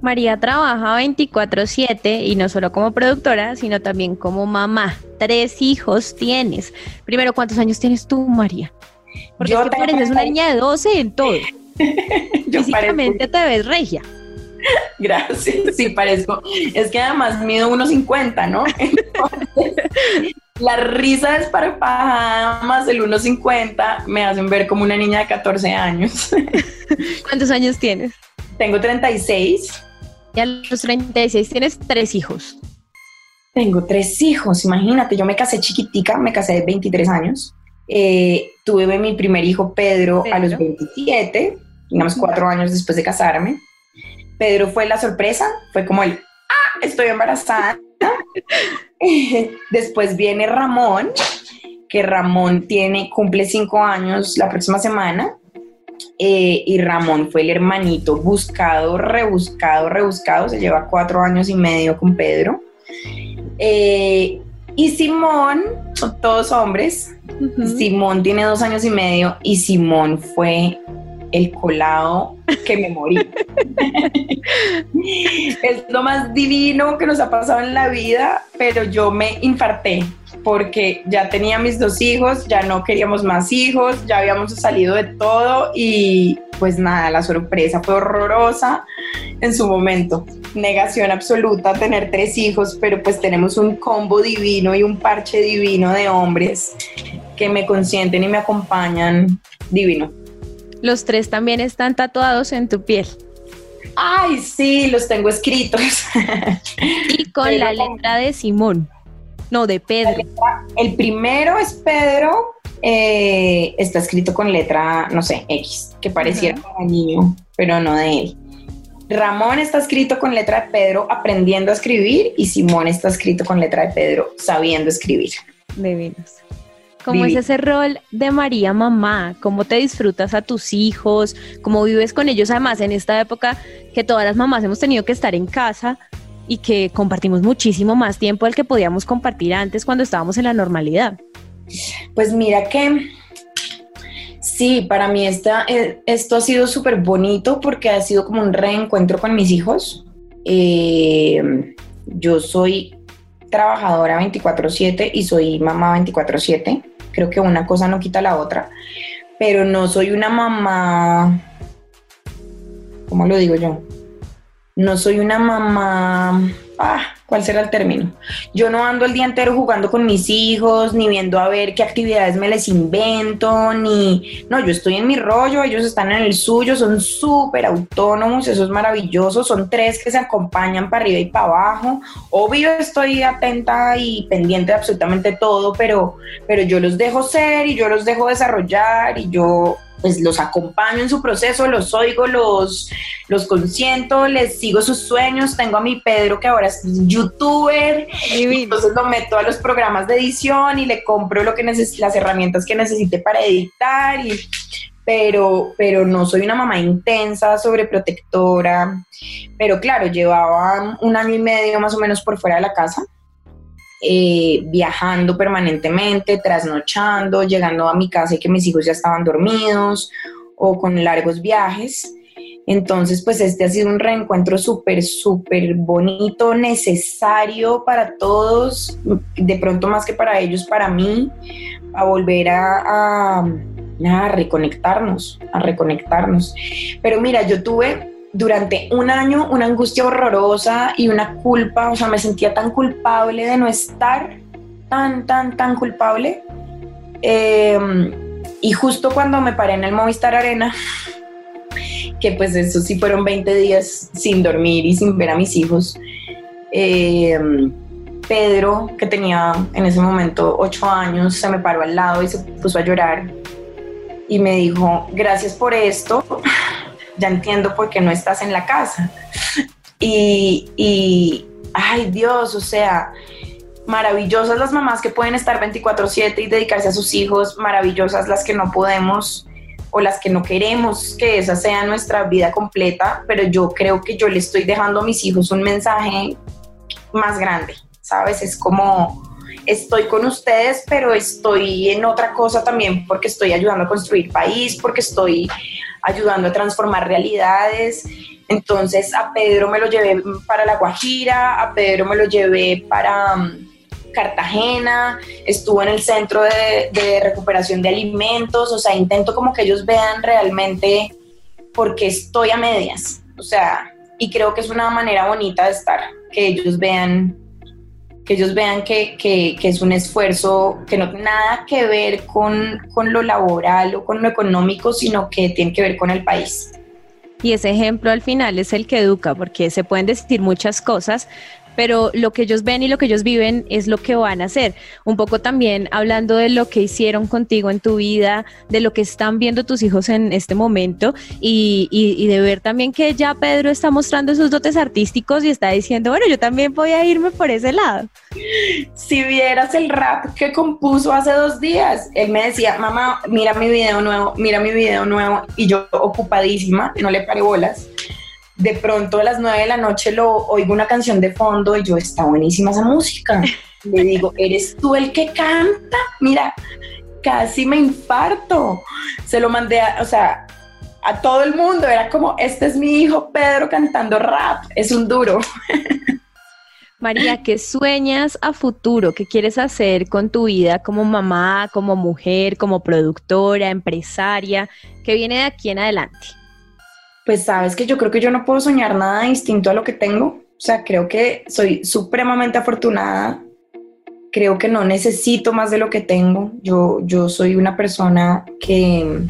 María trabaja 24/7 y no solo como productora, sino también como mamá. Tres hijos tienes. Primero, ¿cuántos años tienes tú, María? Porque Yo es que pareces una niña de 12 en todo. <laughs> Yo Físicamente te ves regia. <laughs> Gracias, sí parezco. Es que además mido 1,50, ¿no? <laughs> la risa es para más el 1,50 me hacen ver como una niña de 14 años. ¿Cuántos años tienes? Tengo 36. Y a los 36 tienes tres hijos. Tengo tres hijos, imagínate, yo me casé chiquitica, me casé de 23 años. Eh, tuve mi primer hijo Pedro, a los 27, digamos cuatro años después de casarme. Pedro fue la sorpresa, fue como el, ah, estoy embarazada. <laughs> después viene Ramón, que Ramón tiene, cumple cinco años la próxima semana. Eh, y Ramón fue el hermanito buscado, rebuscado, rebuscado, se lleva cuatro años y medio con Pedro. Eh, y Simón, son todos hombres, Simón tiene dos años y medio y Simón fue el colado que me morí. <laughs> es lo más divino que nos ha pasado en la vida, pero yo me infarté porque ya tenía mis dos hijos, ya no queríamos más hijos, ya habíamos salido de todo y pues nada, la sorpresa fue horrorosa en su momento. Negación absoluta tener tres hijos, pero pues tenemos un combo divino y un parche divino de hombres que me consienten y me acompañan divino. Los tres también están tatuados en tu piel. Ay, sí, los tengo escritos. y con <laughs> la letra de Simón. No, de Pedro. el primero es Pedro, eh, está escrito con letra, no sé, X, que pareciera un niño, pero no de él. Ramón está escrito con letra de Pedro aprendiendo a escribir y Simón está escrito con letra de Pedro sabiendo escribir. Divinos. ¿Cómo es ese rol de María mamá? ¿Cómo te disfrutas a tus hijos? ¿Cómo vives con ellos? Además, en esta época que todas las mamás hemos tenido que estar en casa, y que compartimos muchísimo más tiempo del que podíamos compartir antes cuando estábamos en la normalidad. Pues mira que sí, para mí esta, eh, esto ha sido súper bonito porque ha sido como un reencuentro con mis hijos. Eh, yo soy trabajadora 24/7 y soy mamá 24/7. Creo que una cosa no quita la otra, pero no soy una mamá, ¿cómo lo digo yo? No soy una mamá, ah, ¿cuál será el término? Yo no ando el día entero jugando con mis hijos, ni viendo a ver qué actividades me les invento, ni, no, yo estoy en mi rollo, ellos están en el suyo, son súper autónomos, eso es maravilloso, son tres que se acompañan para arriba y para abajo. Obvio estoy atenta y pendiente de absolutamente todo, pero, pero yo los dejo ser y yo los dejo desarrollar y yo pues los acompaño en su proceso, los oigo, los, los consiento, les sigo sus sueños. Tengo a mi Pedro que ahora es youtuber, entonces lo meto a los programas de edición y le compro lo que las herramientas que necesite para editar y pero, pero no soy una mamá intensa, sobreprotectora, pero claro, llevaba un año y medio más o menos por fuera de la casa eh, viajando permanentemente, trasnochando, llegando a mi casa y que mis hijos ya estaban dormidos o con largos viajes. Entonces, pues este ha sido un reencuentro súper, súper bonito, necesario para todos, de pronto más que para ellos, para mí, a volver a, reconectarnos, a reconectarnos. Pero mira, yo tuve durante un año una angustia horrorosa y una culpa, o sea, me sentía tan culpable de no estar, tan, tan, tan culpable. Em, y justo cuando me paré en el Movistar Arena, que pues eso sí fueron 20 días sin dormir y sin ver a mis hijos, em, Pedro, que tenía en ese momento ocho años, se me paró al lado y se puso a llorar y me dijo, gracias por esto, <laughs> ya entiendo por qué no estás en la casa. Y, y ay Dios, o sea, maravillosas las mamás que pueden estar 24/7 y dedicarse a sus hijos, maravillosas las que no podemos o las que no queremos que esa sea nuestra vida completa, pero yo creo que yo le estoy dejando a mis hijos un mensaje más grande, ¿sabes? Es como estoy con ustedes, pero estoy en otra cosa también porque estoy ayudando a construir país, porque estoy ayudando a transformar realidades. Entonces a Pedro me lo llevé para La Guajira, a Pedro me lo llevé para um, Cartagena, estuvo en el centro de, recuperación de alimentos, o sea, intento como que ellos vean realmente por qué estoy a medias, o sea, y creo que es una manera bonita de estar, que ellos vean que ellos vean que, que, que, es un esfuerzo que no tiene nada que ver con, con, lo laboral o con lo económico, sino que tiene que ver con el país. Y ese ejemplo al final es el que educa, porque se pueden decir muchas cosas, pero lo que ellos ven y lo que ellos viven es lo que van a hacer. Un poco también hablando de lo que hicieron contigo en tu vida, de lo que están viendo tus hijos en este momento y, y, de ver también que ya Pedro está mostrando sus dotes artísticos y está diciendo, bueno, yo también voy a irme por ese lado. Si vieras el rap que compuso hace dos días, él me decía, mamá, mira mi video nuevo, mira mi video nuevo, y yo ocupadísima, no le paré bolas de pronto a las nueve de la noche lo oigo una canción de fondo y yo, está buenísima esa música. Le digo, ¿eres tú el que canta? Mira, casi me infarto. Se lo mandé, a, o sea, a todo el mundo. Era como, este es mi hijo Pedro cantando rap. Es un duro. <laughs> María, ¿qué sueñas a futuro? ¿Qué quieres hacer con tu vida como mamá, como mujer, como productora, empresaria? ¿Qué viene de aquí en adelante? Pues sabes que yo creo que yo no puedo soñar nada distinto a lo que tengo. O sea, creo que soy supremamente afortunada. Creo que no necesito más de lo que tengo. Yo, yo soy una persona que,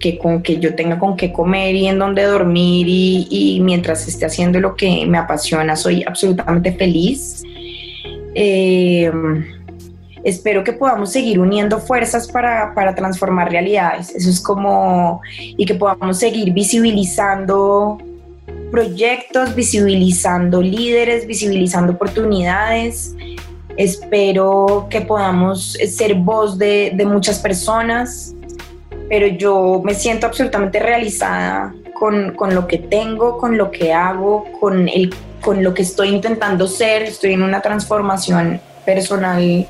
que con que yo tenga con qué comer y en dónde dormir y, y mientras esté haciendo lo que me apasiona, soy absolutamente feliz. Eh, espero que podamos seguir uniendo fuerzas para, para, transformar realidades. Eso es como, y que podamos seguir visibilizando proyectos, visibilizando líderes, visibilizando oportunidades. Espero que podamos ser voz de, de muchas personas, pero yo me siento absolutamente realizada con, con, lo que tengo, con lo que hago, con, el, con lo que estoy intentando ser. Estoy en una transformación personal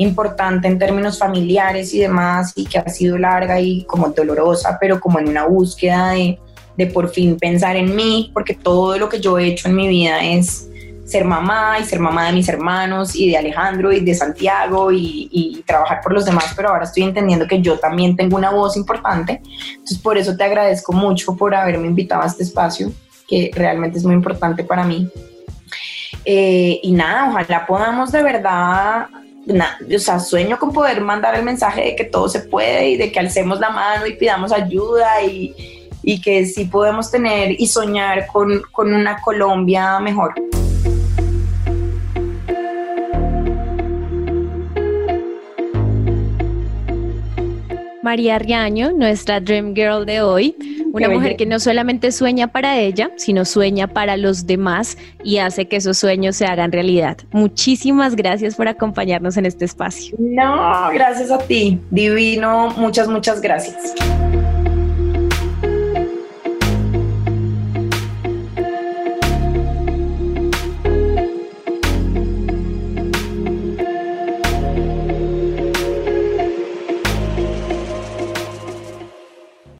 importante en términos familiares y demás, y que ha sido larga y como dolorosa, pero como en una búsqueda de, de por fin pensar en mí, porque todo lo que yo he hecho en mi vida es ser mamá y ser mamá de mis hermanos y de Alejandro y de Santiago y, y, trabajar por los demás, pero ahora estoy entendiendo que yo también tengo una voz importante. Entonces por eso te agradezco mucho por haberme invitado a este espacio, que realmente es muy importante para mí. Eh, y nada, ojalá podamos de verdad o sea, sueño con poder mandar el mensaje de que todo se puede y de que alcemos la mano y pidamos ayuda y, y que sí podemos tener y soñar con, con una Colombia mejor. María Riaño, nuestra Dream Girl de hoy, una mujer que no solamente sueña para ella, sino sueña para los demás y hace que esos sueños se hagan realidad. Muchísimas gracias por acompañarnos en este espacio. No, gracias a ti. Divino, muchas, muchas gracias.